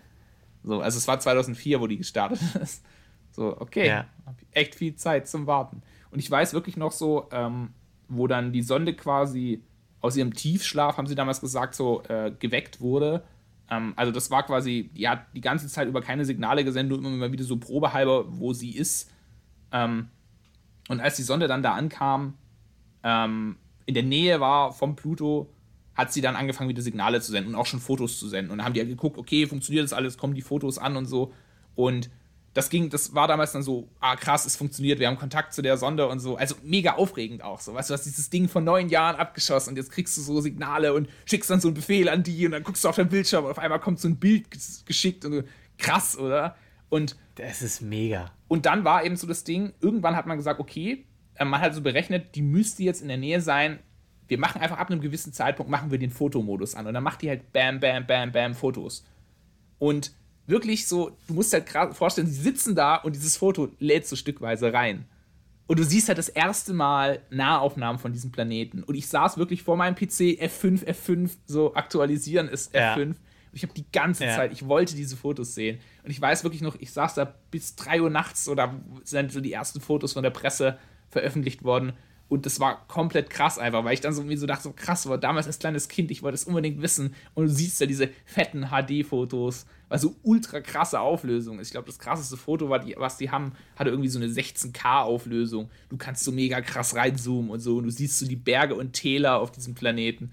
So, also es war 2004, wo die gestartet ist. So, okay, ja. echt viel Zeit zum Warten. Und ich weiß wirklich noch so, ähm, wo dann die Sonde quasi aus ihrem Tiefschlaf, haben sie damals gesagt, so äh, geweckt wurde. Ähm, also das war quasi, die hat die ganze Zeit über keine Signale gesendet, immer mal wieder so probehalber, wo sie ist. Ähm, und als die Sonde dann da ankam, ähm, in der Nähe war vom Pluto, hat sie dann angefangen, wieder Signale zu senden und auch schon Fotos zu senden. Und dann haben die ja halt geguckt, okay, funktioniert das alles, kommen die Fotos an und so. Und das ging, das war damals dann so, ah krass, es funktioniert, wir haben Kontakt zu der Sonde und so. Also mega aufregend auch so. Weißt du, du hast dieses Ding vor neun Jahren abgeschossen und jetzt kriegst du so Signale und schickst dann so einen Befehl an die und dann guckst du auf dein Bildschirm und auf einmal kommt so ein Bild geschickt und so. Krass, oder? Und das ist mega. Und dann war eben so das Ding, irgendwann hat man gesagt, okay, äh, man hat so berechnet, die müsste jetzt in der Nähe sein. Wir machen einfach ab einem gewissen Zeitpunkt, machen wir den Fotomodus an. Und dann macht die halt bam, bam, bam, bam Fotos. Und wirklich so, du musst halt gerade vorstellen, sie sitzen da und dieses Foto lädt so stückweise rein. Und du siehst halt das erste Mal Nahaufnahmen von diesem Planeten. Und ich saß wirklich vor meinem PC, F5, F5, so aktualisieren ist F5. Ja. Und ich habe die ganze ja. Zeit, ich wollte diese Fotos sehen. Und ich weiß wirklich noch, ich saß da bis 3 Uhr nachts oder sind so die ersten Fotos von der Presse veröffentlicht worden. Und das war komplett krass einfach, weil ich dann so irgendwie so dachte, so krass, war damals als kleines Kind, ich wollte es unbedingt wissen. Und du siehst ja diese fetten HD-Fotos, weil so ultra krasse Auflösung ist. Ich glaube, das krasseste Foto, war die, was die haben, hatte irgendwie so eine 16K-Auflösung. Du kannst so mega krass reinzoomen und so. Und du siehst so die Berge und Täler auf diesem Planeten.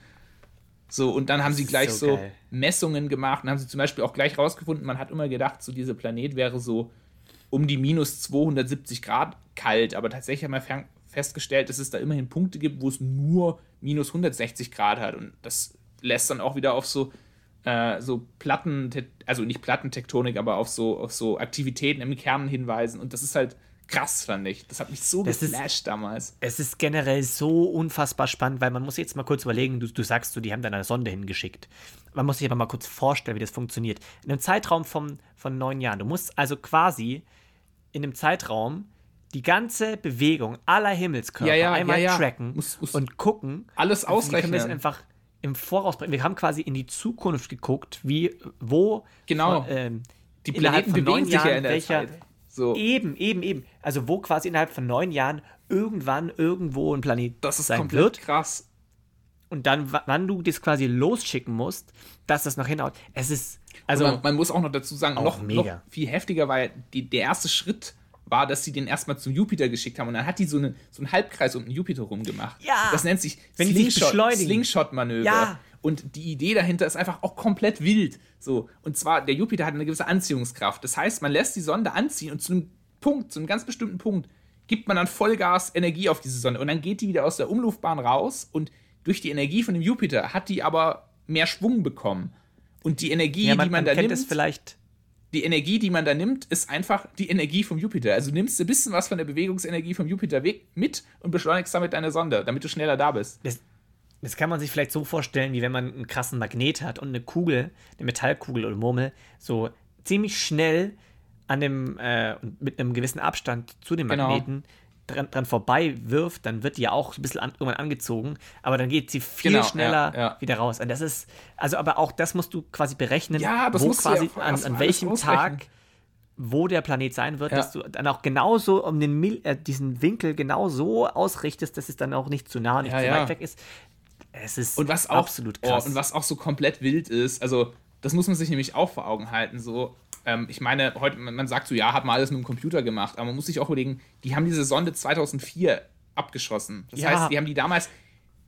So, und dann haben sie gleich so, so Messungen gemacht und haben sie zum Beispiel auch gleich rausgefunden, man hat immer gedacht, so dieser Planet wäre so um die minus 270 Grad kalt, aber tatsächlich haben wir festgestellt, dass es da immerhin Punkte gibt, wo es nur minus 160 Grad hat und das lässt dann auch wieder auf so äh, so Platten, also nicht Plattentektonik, aber auf so, auf so Aktivitäten im Kern hinweisen und das ist halt krass, fand ich. Das hat mich so das geflasht ist, damals. Es ist generell so unfassbar spannend, weil man muss jetzt mal kurz überlegen, du, du sagst, so, die haben da eine Sonde hingeschickt. Man muss sich aber mal kurz vorstellen, wie das funktioniert. In einem Zeitraum von, von neun Jahren. Du musst also quasi in einem Zeitraum die ganze Bewegung aller Himmelskörper ja, ja, einmal ja, tracken muss, muss und gucken. Alles ausrechnen. Wir können das einfach im Voraus bringen. Wir haben quasi in die Zukunft geguckt, wie, wo. Genau. Von, ähm, die Planeten bewegen sich ja in der welcher, Zeit. So. Eben, eben, eben. Also wo quasi innerhalb von neun Jahren irgendwann irgendwo ein Planet das ist sein komplett wird. krass. Und dann, wann du das quasi losschicken musst, dass das noch hinhaut. Es ist. Also man, man, muss auch noch dazu sagen, noch, noch, viel heftiger, weil die, der erste Schritt war, dass sie den erstmal zum Jupiter geschickt haben und dann hat die so, eine, so einen Halbkreis um den Jupiter rumgemacht. Ja. Das nennt sich Wenn Slingshot, Slingshot-Manöver. Ja. Und die Idee dahinter ist einfach auch komplett wild. So. Und zwar, der Jupiter hat eine gewisse Anziehungskraft. Das heißt, man lässt die Sonde anziehen und zu einem Punkt, zu einem ganz bestimmten Punkt, gibt man dann Vollgas Energie auf diese Sonde. Und dann geht die wieder aus der Umluftbahn raus und durch die Energie von dem Jupiter hat die aber mehr Schwung bekommen. Und die Energie, ja, man, die man, man da nimmt. vielleicht die Energie, die man da nimmt, ist einfach die Energie vom Jupiter. Also du nimmst ein bisschen was von der Bewegungsenergie vom Jupiter weg mit und beschleunigst damit deine Sonde, damit du schneller da bist. Das, das kann man sich vielleicht so vorstellen, wie wenn man einen krassen Magnet hat und eine Kugel, eine Metallkugel oder Murmel, so ziemlich schnell an dem, äh, mit einem gewissen Abstand zu dem genau. Dran, dran vorbei wirft, dann wird die ja auch ein bisschen an, irgendwann angezogen, aber dann geht sie viel genau, schneller ja, ja. wieder raus. Und das ist, also aber auch das musst du quasi berechnen, ja, das wo quasi ja an, an welchem Tag wo der Planet sein wird, dass du dann auch genauso um den Mil äh, diesen Winkel genau so ausrichtest, dass es dann auch nicht zu nah, nicht zu weit weg ist. Es ist und was auch, absolut krass. Oh, und was auch so komplett wild ist, also das muss man sich nämlich auch vor Augen halten, so ähm, ich meine, heute, man sagt so, ja, hat man alles mit dem Computer gemacht, aber man muss sich auch überlegen, die haben diese Sonde 2004 abgeschossen. Das ja. heißt, die haben die damals,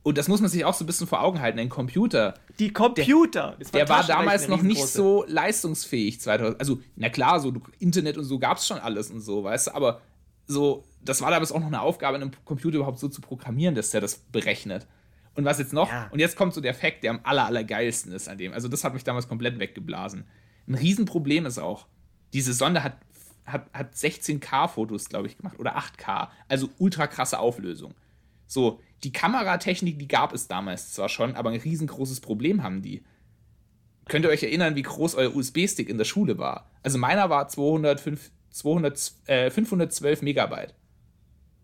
und das muss man sich auch so ein bisschen vor Augen halten, ein Computer. Die Computer! Der, der war damals noch nicht so leistungsfähig. 2000, also, na klar, so Internet und so gab es schon alles und so, weißt du, aber so, das war damals auch noch eine Aufgabe, einen Computer überhaupt so zu programmieren, dass der das berechnet. Und was jetzt noch, ja. und jetzt kommt so der Fakt, der am aller, allergeilsten ist an dem. Also, das hat mich damals komplett weggeblasen. Ein Riesenproblem ist auch, diese Sonde hat, hat, hat 16K-Fotos, glaube ich, gemacht oder 8K, also ultra krasse Auflösung. So, die Kameratechnik, die gab es damals zwar schon, aber ein riesengroßes Problem haben die. Könnt ihr euch erinnern, wie groß euer USB-Stick in der Schule war? Also meiner war 205, 200, äh, 512 Megabyte.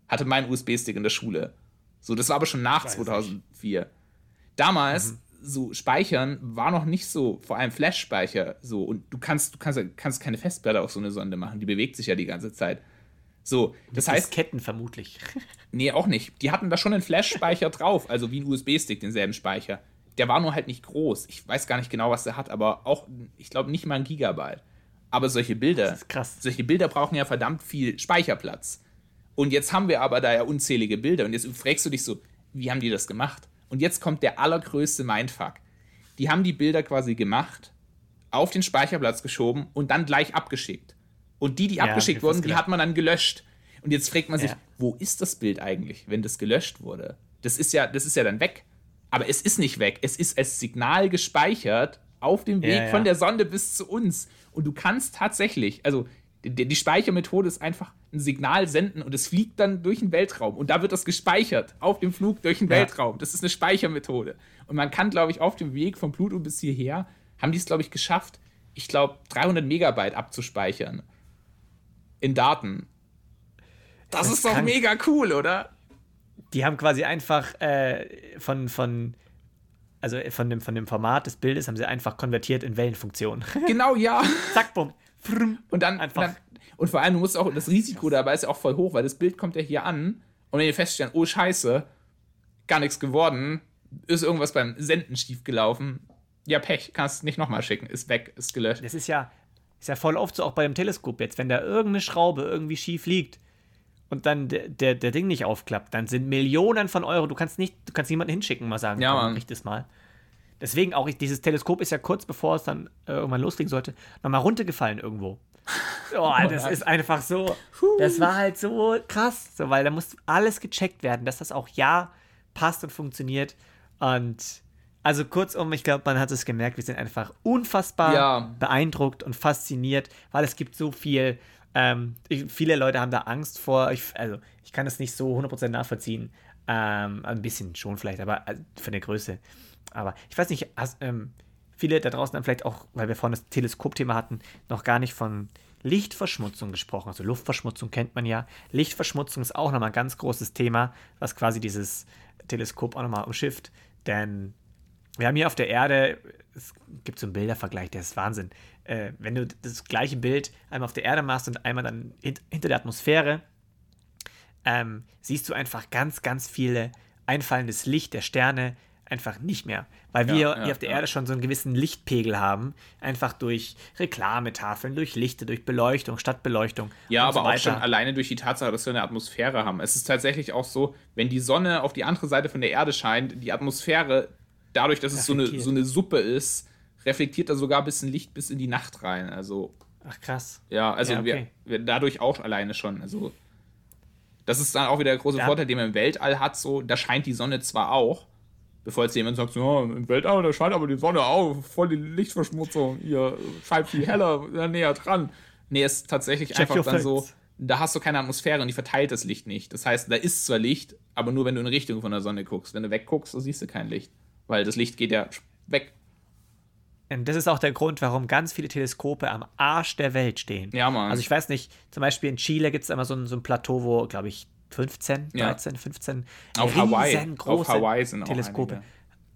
Hatte mein USB-Stick in der Schule. So, das war aber schon nach 2004. Nicht. Damals mhm so Speichern war noch nicht so, vor allem Flash-Speicher so. Und du kannst, du kannst, kannst keine Festplatte auf so eine Sonde machen. Die bewegt sich ja die ganze Zeit. So, das Mit heißt. Ketten vermutlich. nee, auch nicht. Die hatten da schon einen Flash-Speicher drauf, also wie ein USB-Stick, denselben Speicher. Der war nur halt nicht groß. Ich weiß gar nicht genau, was der hat, aber auch, ich glaube, nicht mal ein Gigabyte. Aber solche Bilder, das ist krass. solche Bilder brauchen ja verdammt viel Speicherplatz. Und jetzt haben wir aber da ja unzählige Bilder. Und jetzt fragst du dich so, wie haben die das gemacht? Und jetzt kommt der allergrößte Mindfuck. Die haben die Bilder quasi gemacht, auf den Speicherplatz geschoben und dann gleich abgeschickt. Und die, die ja, abgeschickt wurden, die hat man dann gelöscht. Und jetzt fragt man sich, ja. wo ist das Bild eigentlich, wenn das gelöscht wurde? Das ist ja, das ist ja dann weg. Aber es ist nicht weg. Es ist als Signal gespeichert auf dem Weg ja, von der Sonde bis zu uns. Und du kannst tatsächlich, also die, die Speichermethode ist einfach ein Signal senden und es fliegt dann durch den Weltraum und da wird das gespeichert auf dem Flug durch den ja. Weltraum. Das ist eine Speichermethode. Und man kann, glaube ich, auf dem Weg von Pluto bis hierher, haben die es, glaube ich, geschafft, ich glaube, 300 Megabyte abzuspeichern in Daten. Das, das ist doch mega cool, oder? Die haben quasi einfach äh, von, von, also von dem, von dem Format des Bildes haben sie einfach konvertiert in Wellenfunktion. Genau, ja. Zack, bumm. Und dann einfach. Und, dann, und vor allem, du musst auch, das Risiko dabei ist ja auch voll hoch, weil das Bild kommt ja hier an und wenn ihr feststellen, oh Scheiße, gar nichts geworden, ist irgendwas beim Senden schief gelaufen, ja, Pech, kannst nicht nochmal schicken, ist weg, ist gelöscht. Das ist ja, ist ja voll oft so auch bei dem Teleskop jetzt, wenn da irgendeine Schraube irgendwie schief liegt und dann der, der, der Ding nicht aufklappt, dann sind Millionen von Euro, du kannst nicht, du kannst niemanden hinschicken, mal sagen, ja, komm, das mal. Deswegen auch, dieses Teleskop ist ja kurz bevor es dann äh, irgendwann loslegen sollte, nochmal runtergefallen irgendwo. Oh, das ist einfach so. Das war halt so krass, so, weil da muss alles gecheckt werden, dass das auch ja passt und funktioniert. Und also kurzum, ich glaube, man hat es gemerkt, wir sind einfach unfassbar ja. beeindruckt und fasziniert, weil es gibt so viel. Ähm, ich, viele Leute haben da Angst vor. Ich, also, ich kann das nicht so 100% nachvollziehen. Ähm, ein bisschen schon vielleicht, aber äh, von der Größe. Aber ich weiß nicht, hast, ähm, viele da draußen haben vielleicht auch, weil wir vorhin das Teleskopthema hatten, noch gar nicht von Lichtverschmutzung gesprochen. Also Luftverschmutzung kennt man ja. Lichtverschmutzung ist auch nochmal ein ganz großes Thema, was quasi dieses Teleskop auch nochmal umschifft. Denn wir haben hier auf der Erde, es gibt so einen Bildervergleich, der ist Wahnsinn. Äh, wenn du das gleiche Bild einmal auf der Erde machst und einmal dann hint hinter der Atmosphäre, ähm, siehst du einfach ganz, ganz viele einfallendes Licht der Sterne, einfach nicht mehr. Weil wir ja, ja, hier auf der ja. Erde schon so einen gewissen Lichtpegel haben. Einfach durch Reklametafeln, durch Lichter, durch Beleuchtung, Stadtbeleuchtung. Ja, aber so auch schon alleine durch die Tatsache, dass wir eine Atmosphäre haben. Es ist tatsächlich auch so, wenn die Sonne auf die andere Seite von der Erde scheint, die Atmosphäre, dadurch, dass es so eine, so eine Suppe ist, reflektiert da sogar ein bisschen Licht bis in die Nacht rein. Also. Ach krass. Ja, also okay. wir, wir dadurch auch alleine schon. Also. Das ist dann auch wieder der große Vorteil, den man im Weltall hat. So, da scheint die Sonne zwar auch, Bevor jetzt jemand sagt, ja, im Weltall, da scheint aber die Sonne auf, voll die Lichtverschmutzung, ihr scheint viel heller, näher dran. Nee, es ist tatsächlich Check einfach dann so, da hast du keine Atmosphäre und die verteilt das Licht nicht. Das heißt, da ist zwar Licht, aber nur wenn du in Richtung von der Sonne guckst. Wenn du wegguckst, so siehst du kein Licht. Weil das Licht geht ja weg. Und das ist auch der Grund, warum ganz viele Teleskope am Arsch der Welt stehen. Ja, Mann. Also ich weiß nicht, zum Beispiel in Chile gibt es immer so ein, so ein Plateau, wo, glaube ich, 15, 13, ja. 15 auf Hawaii. auf Hawaii sind Teleskope.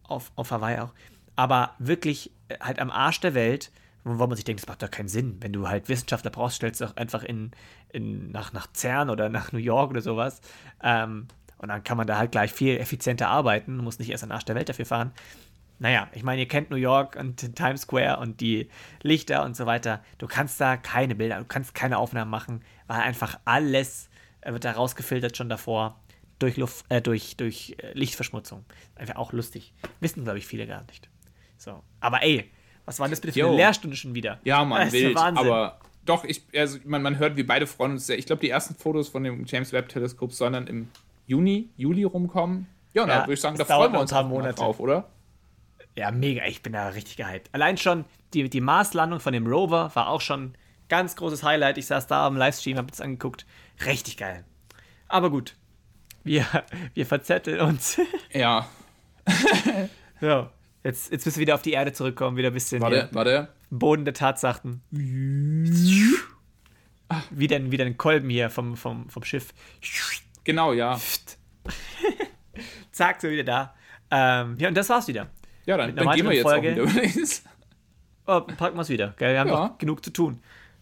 Auf, auf Hawaii auch. Aber wirklich äh, halt am Arsch der Welt, wo man sich denkt, das macht doch keinen Sinn. Wenn du halt Wissenschaftler brauchst, stellst du doch einfach in, in, nach, nach CERN oder nach New York oder sowas. Ähm, und dann kann man da halt gleich viel effizienter arbeiten, muss nicht erst an den Arsch der Welt dafür fahren. Naja, ich meine, ihr kennt New York und Times Square und die Lichter und so weiter. Du kannst da keine Bilder, du kannst keine Aufnahmen machen, weil einfach alles wird da rausgefiltert schon davor durch, Luft, äh, durch, durch äh, Lichtverschmutzung. Einfach auch lustig. Wissen, glaube ich, viele gar nicht. So. Aber ey, was war das bitte für Yo. eine Lehrstunde schon wieder? Ja, man, wild, aber doch, ich, also man, man hört, wie beide freuen uns sehr. Ich glaube, die ersten Fotos von dem James Webb Teleskop sollen dann im Juni, Juli rumkommen. Ja, ja da würde ich sagen, da freuen wir uns ein paar Monate drauf, oder? Ja, mega. Ich bin da richtig gehypt. Allein schon die, die Marslandung von dem Rover war auch schon ganz großes Highlight. Ich saß da am Livestream, habe es angeguckt. Richtig geil. Aber gut. Wir, wir verzetteln uns. Ja. so. Jetzt, jetzt müssen wir wieder auf die Erde zurückkommen, wieder ein bisschen. Warte, warte. Boden der Tatsachen. Wie denn, wie denn Kolben hier vom, vom, vom Schiff. Genau, ja. Zack, so wieder da. Ähm, ja, und das war's wieder. Ja, dann, dann gehen wir jetzt Folge. auch wieder. oh, packen wir es wieder. Gell? Wir haben ja. noch genug zu tun.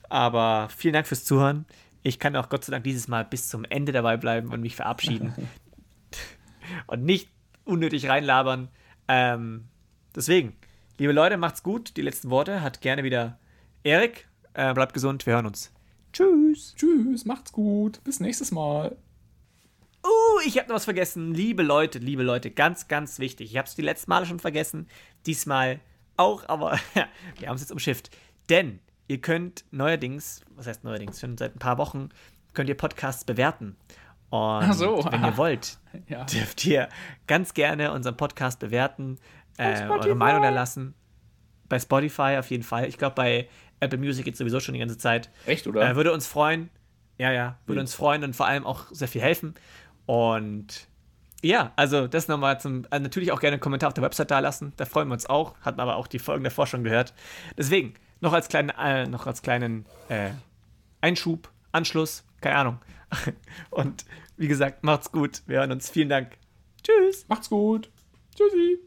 Aber vielen Dank fürs Zuhören. Ich kann auch Gott sei Dank dieses Mal bis zum Ende dabei bleiben und mich verabschieden. und nicht unnötig reinlabern. Ähm, deswegen, liebe Leute, macht's gut. Die letzten Worte hat gerne wieder Erik. Äh, bleibt gesund, wir hören uns. Tschüss. Tschüss, macht's gut. Bis nächstes Mal. Uh, ich habe noch was vergessen. Liebe Leute, liebe Leute, ganz, ganz wichtig. Ich habe es die letzten Male schon vergessen. Diesmal auch, aber wir haben es jetzt umschifft. Denn ihr könnt neuerdings, was heißt neuerdings, schon seit ein paar Wochen, könnt ihr Podcasts bewerten. Und so, wenn ihr wollt, ja. dürft ihr ganz gerne unseren Podcast bewerten, äh, eure Meinung erlassen. Bei Spotify auf jeden Fall. Ich glaube, bei Apple Music geht sowieso schon die ganze Zeit. Echt, oder? Äh, würde uns freuen. Ja, ja, würde mhm. uns freuen und vor allem auch sehr viel helfen. Und ja, also das nochmal zum, also natürlich auch gerne einen Kommentar auf der Website da lassen. Da freuen wir uns auch. Hatten aber auch die Folgen davor schon gehört. Deswegen, noch als kleinen, äh, noch als kleinen äh, Einschub, Anschluss, keine Ahnung. Und wie gesagt, macht's gut. Wir hören uns. Vielen Dank. Tschüss. Macht's gut. Tschüssi.